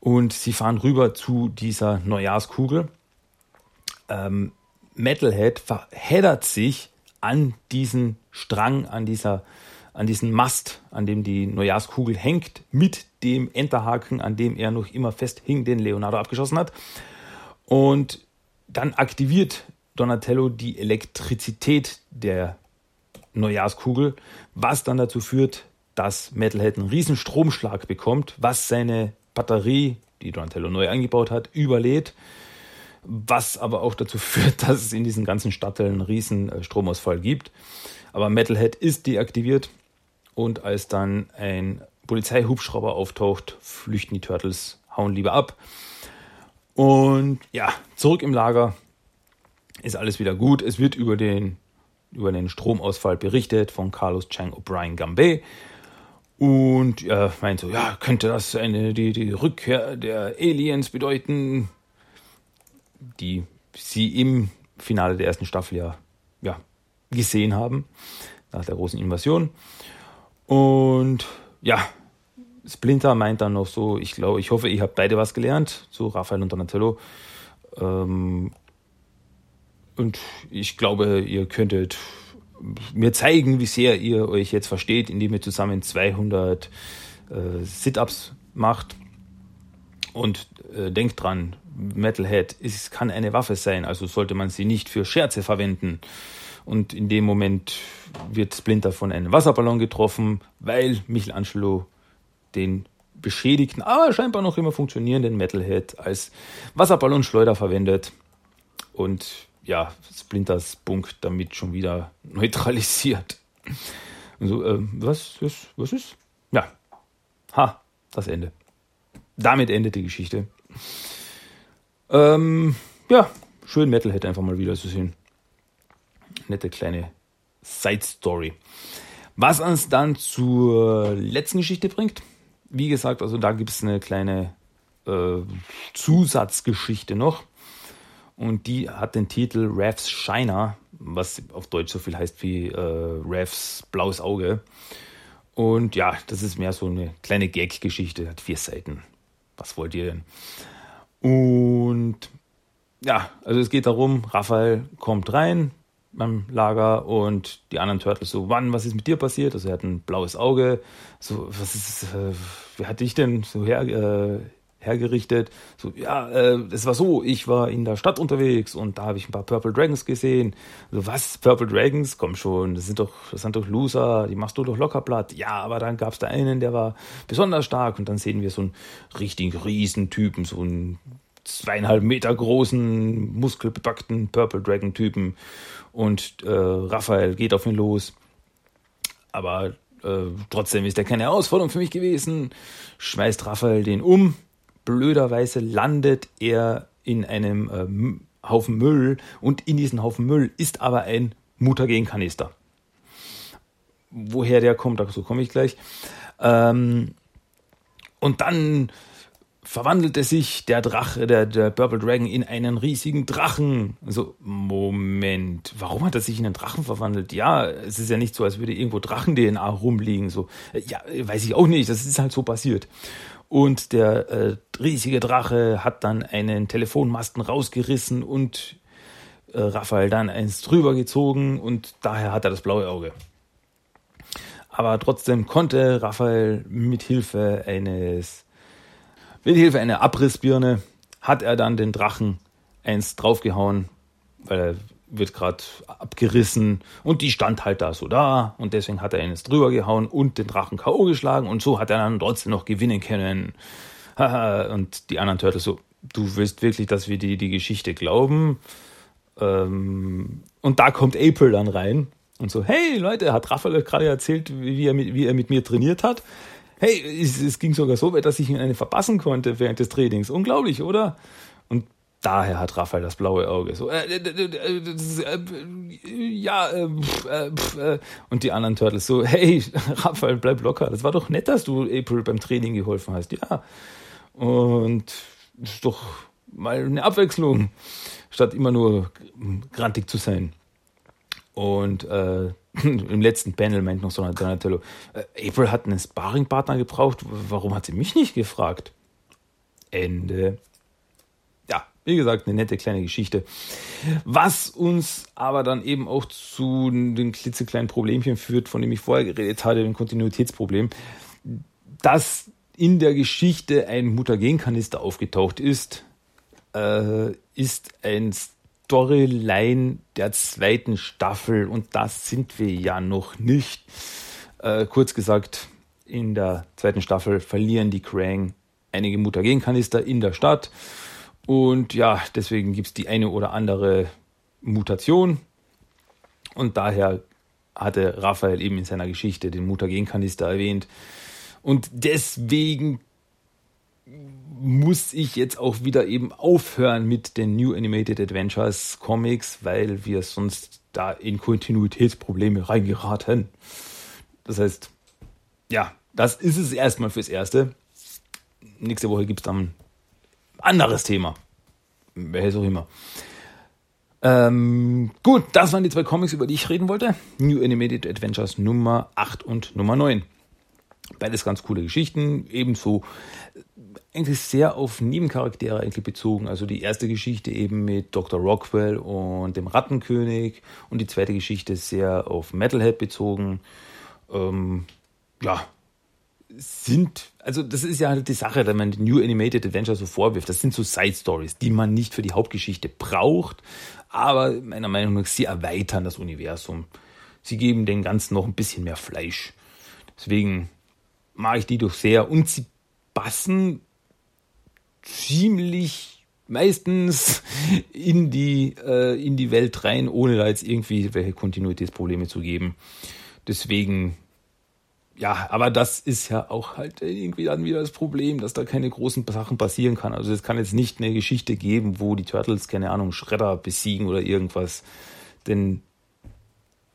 Und sie fahren rüber zu dieser Neujahrskugel. Ähm, Metalhead verheddert sich an diesen Strang, an dieser, an diesen Mast, an dem die Neujahrskugel hängt, mit dem Enterhaken, an dem er noch immer fest hing, den Leonardo abgeschossen hat. Und dann aktiviert Donatello die Elektrizität der Neujahrskugel, was dann dazu führt, dass Metalhead einen riesen Stromschlag bekommt, was seine Batterie, die Donatello neu eingebaut hat, überlädt, was aber auch dazu führt, dass es in diesen ganzen Stadtteilen einen riesen äh, Stromausfall gibt. Aber Metalhead ist deaktiviert und als dann ein Polizeihubschrauber auftaucht, flüchten die Turtles, hauen lieber ab. Und ja, zurück im Lager ist alles wieder gut. Es wird über den, über den Stromausfall berichtet von Carlos Chang O'Brien Gambé. Und er meint so, ja, könnte das eine, die, die Rückkehr der Aliens bedeuten, die sie im Finale der ersten Staffel ja, ja gesehen haben, nach der großen Invasion. Und ja, Splinter meint dann noch so, ich glaube, ich hoffe, ihr habt beide was gelernt, zu Raphael und Donatello. Ähm, und ich glaube, ihr könntet mir zeigen, wie sehr ihr euch jetzt versteht, indem ihr zusammen 200 äh, Sit-ups macht. Und äh, denkt dran, Metalhead ist, kann eine Waffe sein, also sollte man sie nicht für Scherze verwenden. Und in dem Moment wird Splinter von einem Wasserballon getroffen, weil Michelangelo den beschädigten, aber scheinbar noch immer funktionierenden Metalhead als Wasserballonschleuder verwendet und ja, Splinters Bunk damit schon wieder neutralisiert. Also, äh, was ist, was ist? Ja, ha, das Ende. Damit endet die Geschichte. Ähm, ja, schön Metalhead einfach mal wieder zu sehen. Nette kleine Side Story. Was uns dann zur letzten Geschichte bringt. Wie gesagt, also da gibt es eine kleine äh, Zusatzgeschichte noch. Und die hat den Titel Revs Shiner, was auf Deutsch so viel heißt wie äh, Revs blaues Auge. Und ja, das ist mehr so eine kleine Gag-Geschichte, hat vier Seiten. Was wollt ihr denn? Und ja, also es geht darum, Raphael kommt rein, beim Lager und die anderen Turtles so, wann, was ist mit dir passiert? Also er hat ein blaues Auge, so, was ist, äh, wer hat dich denn so her, äh, hergerichtet? So, ja, äh, es war so, ich war in der Stadt unterwegs und da habe ich ein paar Purple Dragons gesehen. So, was, Purple Dragons? Komm schon, das sind doch, das sind doch Loser, die machst du doch locker platt. Ja, aber dann gab es da einen, der war besonders stark und dann sehen wir so einen richtigen Riesentypen, so einen zweieinhalb Meter großen, muskelbepackten Purple Dragon Typen und äh, Raphael geht auf ihn los. Aber äh, trotzdem ist er keine Herausforderung für mich gewesen. Schmeißt Raphael den um. Blöderweise landet er in einem äh, Haufen Müll und in diesem Haufen Müll ist aber ein Mutagenkanister. Woher der kommt, dazu komme ich gleich. Ähm, und dann verwandelte sich der Drache, der, der Purple Dragon, in einen riesigen Drachen. So, Moment, warum hat er sich in einen Drachen verwandelt? Ja, es ist ja nicht so, als würde irgendwo Drachen-DNA rumliegen. So, ja, weiß ich auch nicht, das ist halt so passiert. Und der äh, riesige Drache hat dann einen Telefonmasten rausgerissen und äh, Raphael dann eins drüber gezogen und daher hat er das blaue Auge. Aber trotzdem konnte Raphael mit Hilfe eines mit Hilfe einer Abrissbirne hat er dann den Drachen eins draufgehauen, weil er wird gerade abgerissen und die stand halt da so da und deswegen hat er eines drüber gehauen und den Drachen K.O. geschlagen und so hat er dann trotzdem noch gewinnen können. und die anderen Turtles so, du willst wirklich, dass wir die, die Geschichte glauben? Ähm, und da kommt April dann rein und so, hey Leute, hat Raphael gerade erzählt, wie er, mit, wie er mit mir trainiert hat? Hey, es, es ging sogar so weit, dass ich ihn eine verpassen konnte während des Trainings. Unglaublich, oder? Und daher hat Raphael das blaue Auge. So, äh, äh, äh, ja, und die anderen Turtles so, hey, Raphael, bleib locker. Das war doch nett, dass du April beim Training geholfen hast. Ja. Und ist doch mal eine Abwechslung, statt immer nur grantig zu sein. Und äh, im letzten Panel meint noch Donatello, äh, April hat einen Sparringpartner gebraucht, warum hat sie mich nicht gefragt? Ende. Ja, wie gesagt, eine nette kleine Geschichte. Was uns aber dann eben auch zu den klitzekleinen Problemchen führt, von dem ich vorher geredet hatte, dem Kontinuitätsproblem, dass in der Geschichte ein Mutagenkanister aufgetaucht ist, äh, ist ein Storyline der zweiten Staffel. Und das sind wir ja noch nicht. Äh, kurz gesagt, in der zweiten Staffel verlieren die Krang einige Mutagenkanister in der Stadt. Und ja, deswegen gibt es die eine oder andere Mutation. Und daher hatte Raphael eben in seiner Geschichte den Mutagenkanister erwähnt. Und deswegen muss ich jetzt auch wieder eben aufhören mit den New Animated Adventures Comics, weil wir sonst da in Kontinuitätsprobleme reingeraten. Das heißt, ja, das ist es erstmal fürs Erste. Nächste Woche gibt es dann ein anderes Thema. Welches auch immer. Ähm, gut, das waren die zwei Comics, über die ich reden wollte. New Animated Adventures Nummer 8 und Nummer 9. Beides ganz coole Geschichten. Ebenso eigentlich sehr auf Nebencharaktere eigentlich bezogen. Also die erste Geschichte eben mit Dr. Rockwell und dem Rattenkönig und die zweite Geschichte sehr auf Metalhead bezogen. Ähm, ja, sind, also das ist ja halt die Sache, wenn man die New Animated Adventure so vorwirft. Das sind so Side Stories, die man nicht für die Hauptgeschichte braucht, aber meiner Meinung nach sie erweitern das Universum. Sie geben dem Ganzen noch ein bisschen mehr Fleisch. Deswegen mag ich die doch sehr und sie passen ziemlich meistens in die, äh, in die Welt rein, ohne da jetzt irgendwie welche Kontinuitätsprobleme zu geben. Deswegen, ja, aber das ist ja auch halt irgendwie dann wieder das Problem, dass da keine großen Sachen passieren kann. Also es kann jetzt nicht eine Geschichte geben, wo die Turtles, keine Ahnung, Schredder besiegen oder irgendwas. Denn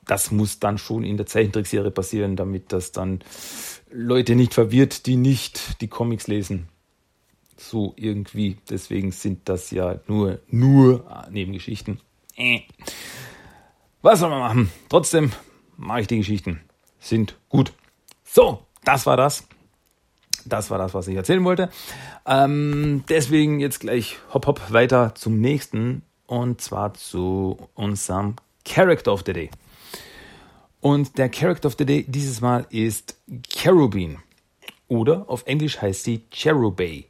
das muss dann schon in der Zeichentrickserie passieren, damit das dann Leute nicht verwirrt, die nicht die Comics lesen. So irgendwie. Deswegen sind das ja nur, nur Nebengeschichten. Äh. Was soll man machen? Trotzdem mache ich die Geschichten. Sind gut. So, das war das. Das war das, was ich erzählen wollte. Ähm, deswegen jetzt gleich hopp hopp weiter zum nächsten und zwar zu unserem Character of the Day. Und der Character of the Day dieses Mal ist Cherubin. Oder auf Englisch heißt sie Cherubay.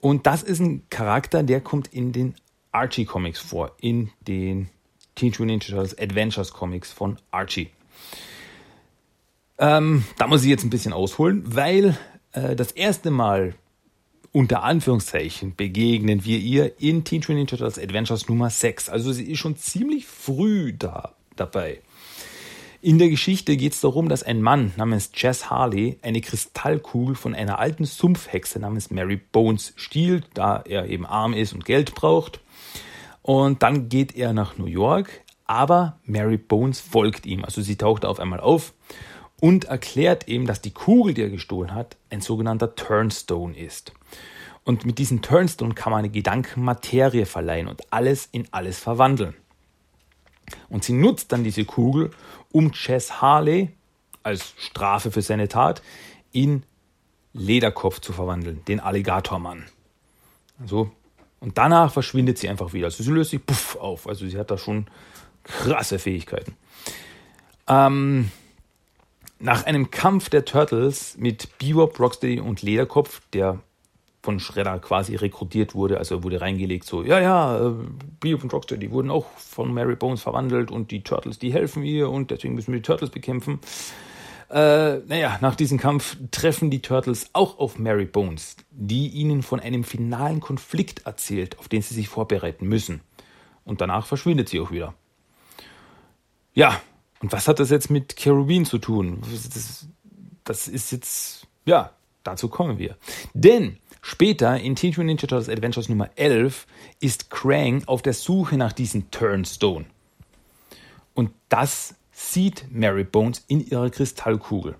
Und das ist ein Charakter, der kommt in den Archie Comics vor, in den Teenage Mutant Ninja Turtles Adventures Comics von Archie. Ähm, da muss ich jetzt ein bisschen ausholen, weil äh, das erste Mal unter Anführungszeichen begegnen wir ihr in Teenage Mutant Ninja Turtles Adventures Nummer 6. Also sie ist schon ziemlich früh da dabei. In der Geschichte geht es darum, dass ein Mann namens Jess Harley eine Kristallkugel von einer alten Sumpfhexe namens Mary Bones stiehlt, da er eben arm ist und Geld braucht. Und dann geht er nach New York, aber Mary Bones folgt ihm. Also sie taucht auf einmal auf und erklärt ihm, dass die Kugel, die er gestohlen hat, ein sogenannter Turnstone ist. Und mit diesem Turnstone kann man eine Gedankenmaterie verleihen und alles in alles verwandeln. Und sie nutzt dann diese Kugel, um Chess Harley als Strafe für seine Tat in Lederkopf zu verwandeln, den Alligatormann. So. Und danach verschwindet sie einfach wieder. Also sie löst sich puff auf. Also sie hat da schon krasse Fähigkeiten. Ähm, nach einem Kampf der Turtles mit Bebop, Rocksteady und Lederkopf, der von Shredder quasi rekrutiert wurde. Also wurde reingelegt, so, ja, ja, äh, Bebop und Rocksteady wurden auch von Mary Bones verwandelt und die Turtles, die helfen ihr und deswegen müssen wir die Turtles bekämpfen. Äh, naja, nach diesem Kampf treffen die Turtles auch auf Mary Bones, die ihnen von einem finalen Konflikt erzählt, auf den sie sich vorbereiten müssen. Und danach verschwindet sie auch wieder. Ja, und was hat das jetzt mit Cherubin zu tun? Das, das ist jetzt, ja, dazu kommen wir. Denn Später in Teenage Mutant Ninja Turtles Adventures Nummer 11 ist Krang auf der Suche nach diesem Turnstone. Und das sieht Mary Bones in ihrer Kristallkugel.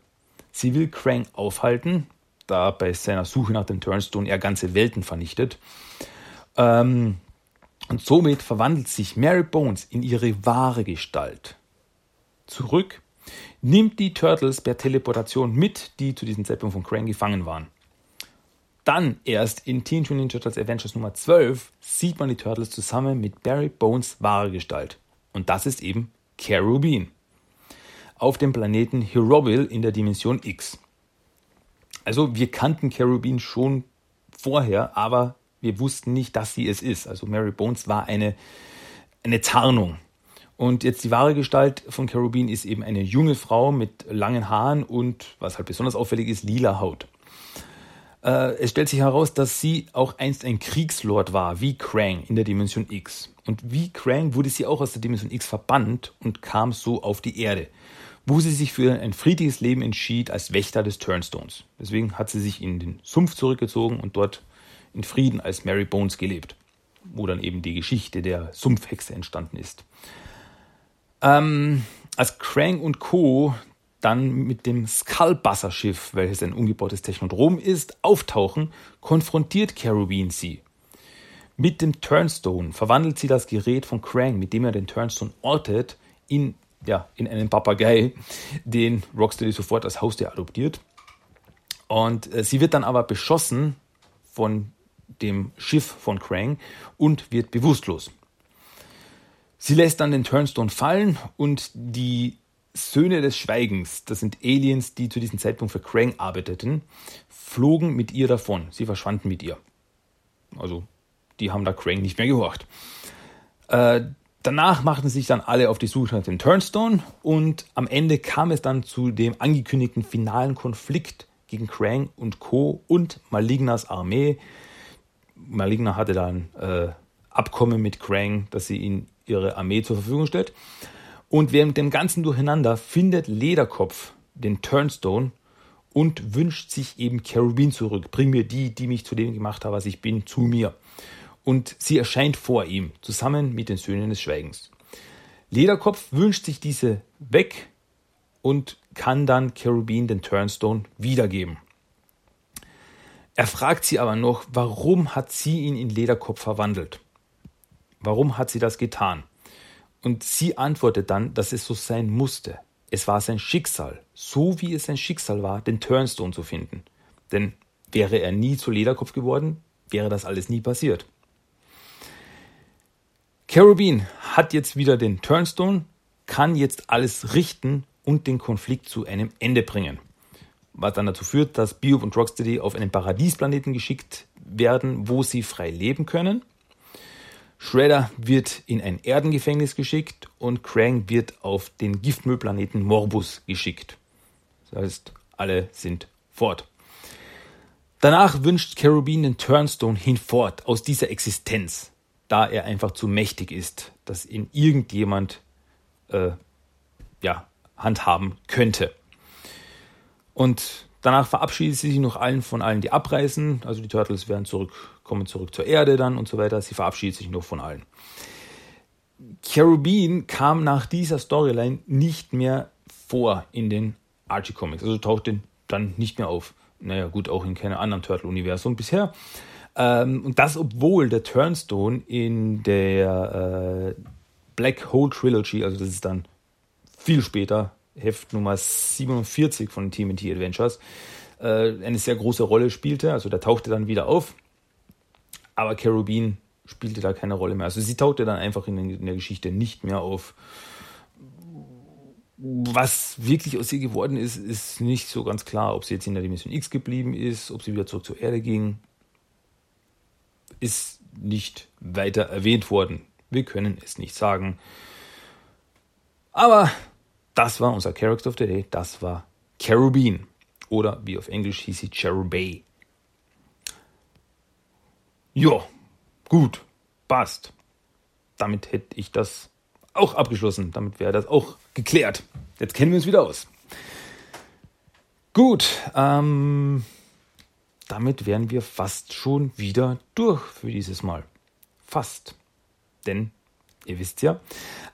Sie will Krang aufhalten, da bei seiner Suche nach dem Turnstone er ganze Welten vernichtet. Ähm, und somit verwandelt sich Mary Bones in ihre wahre Gestalt. Zurück, nimmt die Turtles per Teleportation mit, die zu diesem Zeitpunkt von Krang gefangen waren. Dann erst in Teen Mutant Ninja Turtles Adventures Nummer 12 sieht man die Turtles zusammen mit Barry Bones wahre Gestalt. Und das ist eben Carubin. Auf dem Planeten Hiroville in der Dimension X. Also wir kannten Carubin schon vorher, aber wir wussten nicht, dass sie es ist. Also Mary Bones war eine, eine Tarnung. Und jetzt die wahre Gestalt von Carubin ist eben eine junge Frau mit langen Haaren und, was halt besonders auffällig ist, lila Haut. Äh, es stellt sich heraus, dass sie auch einst ein Kriegslord war, wie Krang in der Dimension X. Und wie Krang wurde sie auch aus der Dimension X verbannt und kam so auf die Erde, wo sie sich für ein friedliches Leben entschied als Wächter des Turnstones. Deswegen hat sie sich in den Sumpf zurückgezogen und dort in Frieden als Mary Bones gelebt, wo dann eben die Geschichte der Sumpfhexe entstanden ist. Ähm, als Krang und Co dann mit dem Skullbusser-Schiff, welches ein umgebautes Technodrom ist, auftauchen, konfrontiert Carubin sie. Mit dem Turnstone verwandelt sie das Gerät von Krang, mit dem er den Turnstone ortet, in, ja, in einen Papagei, den Rocksteady sofort als Haustier adoptiert. Und äh, sie wird dann aber beschossen von dem Schiff von Krang und wird bewusstlos. Sie lässt dann den Turnstone fallen und die Söhne des Schweigens, das sind Aliens, die zu diesem Zeitpunkt für Krang arbeiteten, flogen mit ihr davon. Sie verschwanden mit ihr. Also, die haben da Krang nicht mehr gehorcht. Äh, danach machten sich dann alle auf die Suche nach dem Turnstone und am Ende kam es dann zu dem angekündigten finalen Konflikt gegen Krang und Co. und Malignas Armee. Maligna hatte dann äh, Abkommen mit Krang, dass sie ihnen ihre Armee zur Verfügung stellt. Und während dem ganzen Durcheinander findet Lederkopf den Turnstone und wünscht sich eben Cherubin zurück. Bring mir die, die mich zu dem gemacht haben, was ich bin, zu mir. Und sie erscheint vor ihm, zusammen mit den Söhnen des Schweigens. Lederkopf wünscht sich diese weg und kann dann Cherubin den Turnstone wiedergeben. Er fragt sie aber noch, warum hat sie ihn in Lederkopf verwandelt? Warum hat sie das getan? Und sie antwortet dann, dass es so sein musste. Es war sein Schicksal, so wie es sein Schicksal war, den Turnstone zu finden. Denn wäre er nie zu Lederkopf geworden, wäre das alles nie passiert. Carabin hat jetzt wieder den Turnstone, kann jetzt alles richten und den Konflikt zu einem Ende bringen. Was dann dazu führt, dass Biob und Rocksteady auf einen Paradiesplaneten geschickt werden, wo sie frei leben können. Shredder wird in ein Erdengefängnis geschickt und Krang wird auf den Giftmüllplaneten Morbus geschickt. Das heißt, alle sind fort. Danach wünscht Cherubin den Turnstone hinfort aus dieser Existenz, da er einfach zu mächtig ist, dass ihn irgendjemand äh, ja, handhaben könnte. Und danach verabschiedet sie sich noch allen von allen, die abreißen. Also die Turtles werden zurück, kommen zurück zur Erde dann und so weiter. Sie verabschiedet sich noch von allen. Caribbean kam nach dieser Storyline nicht mehr vor in den Archie Comics. Also tauchte dann nicht mehr auf. Naja, gut, auch in keinem anderen Turtle-Universum bisher. Ähm, und das, obwohl der Turnstone in der äh, Black Hole Trilogy, also das ist dann viel später, Heft Nummer 47 von TMT Adventures, äh, eine sehr große Rolle spielte. Also da tauchte dann wieder auf. Aber Caribbean spielte da keine Rolle mehr. Also sie tauchte dann einfach in, der Geschichte nicht mehr auf. Was wirklich aus ihr geworden ist, ist nicht so ganz klar. Ob sie jetzt in der Dimension X geblieben ist, ob sie wieder zurück zur Erde ging, ist nicht weiter erwähnt worden. Wir können es nicht sagen. Aber das war unser Character of the Day. Das war Caribbean. Oder wie auf Englisch hieß sie Cherubay. Ja, gut, passt. Damit hätte ich das auch abgeschlossen. Damit wäre das auch geklärt. Jetzt kennen wir uns wieder aus. Gut, ähm, damit wären wir fast schon wieder durch für dieses Mal. Fast. Denn, ihr wisst ja,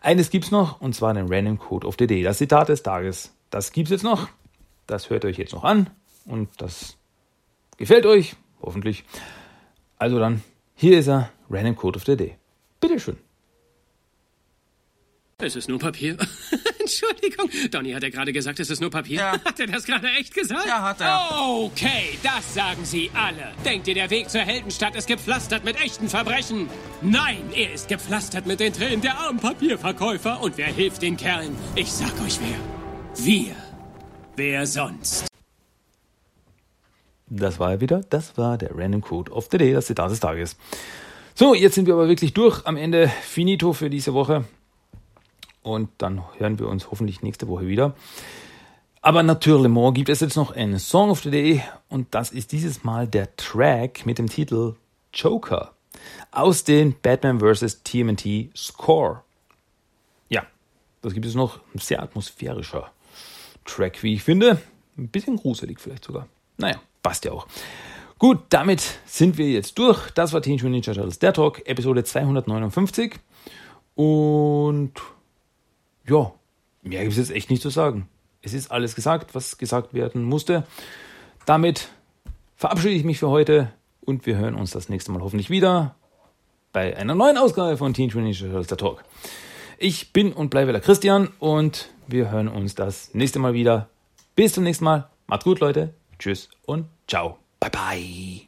eines gibt's noch, und zwar den Random Code of the Day, das Zitat des Tages. Das gibt's jetzt noch. Das hört euch jetzt noch an. Und das gefällt euch, hoffentlich. Also dann, hier ist er, Random Code of the Day. Bitteschön. Es ist nur Papier. Entschuldigung, Donny hat ja gerade gesagt, es ist nur Papier. Ja. Hat er das gerade echt gesagt? Ja, hat er. Okay, das sagen Sie alle. Denkt ihr, der Weg zur Heldenstadt ist gepflastert mit echten Verbrechen? Nein, er ist gepflastert mit den Tränen der armen Papierverkäufer. Und wer hilft den Kerlen? Ich sag euch wer. Wir. Wer sonst? Das war er wieder. Das war der Random Code of the Day, das Zitat des Tages. So, jetzt sind wir aber wirklich durch. Am Ende finito für diese Woche. Und dann hören wir uns hoffentlich nächste Woche wieder. Aber natürlich gibt es jetzt noch einen Song of the Day und das ist dieses Mal der Track mit dem Titel Joker aus den Batman vs. TMNT Score. Ja, das gibt es noch. Ein sehr atmosphärischer Track, wie ich finde. Ein bisschen gruselig vielleicht sogar. Naja, passt ja auch. Gut, damit sind wir jetzt durch. Das war Teenage Mutant Ninja Turtles, der Talk, Episode 259. Und ja, mehr gibt es jetzt echt nicht zu sagen. Es ist alles gesagt, was gesagt werden musste. Damit verabschiede ich mich für heute und wir hören uns das nächste Mal hoffentlich wieder bei einer neuen Ausgabe von Teen Ninja Turtles, der Talk. Ich bin und bleibe der Christian und wir hören uns das nächste Mal wieder. Bis zum nächsten Mal. Macht's gut, Leute. Tschüss und ciao. Bye bye.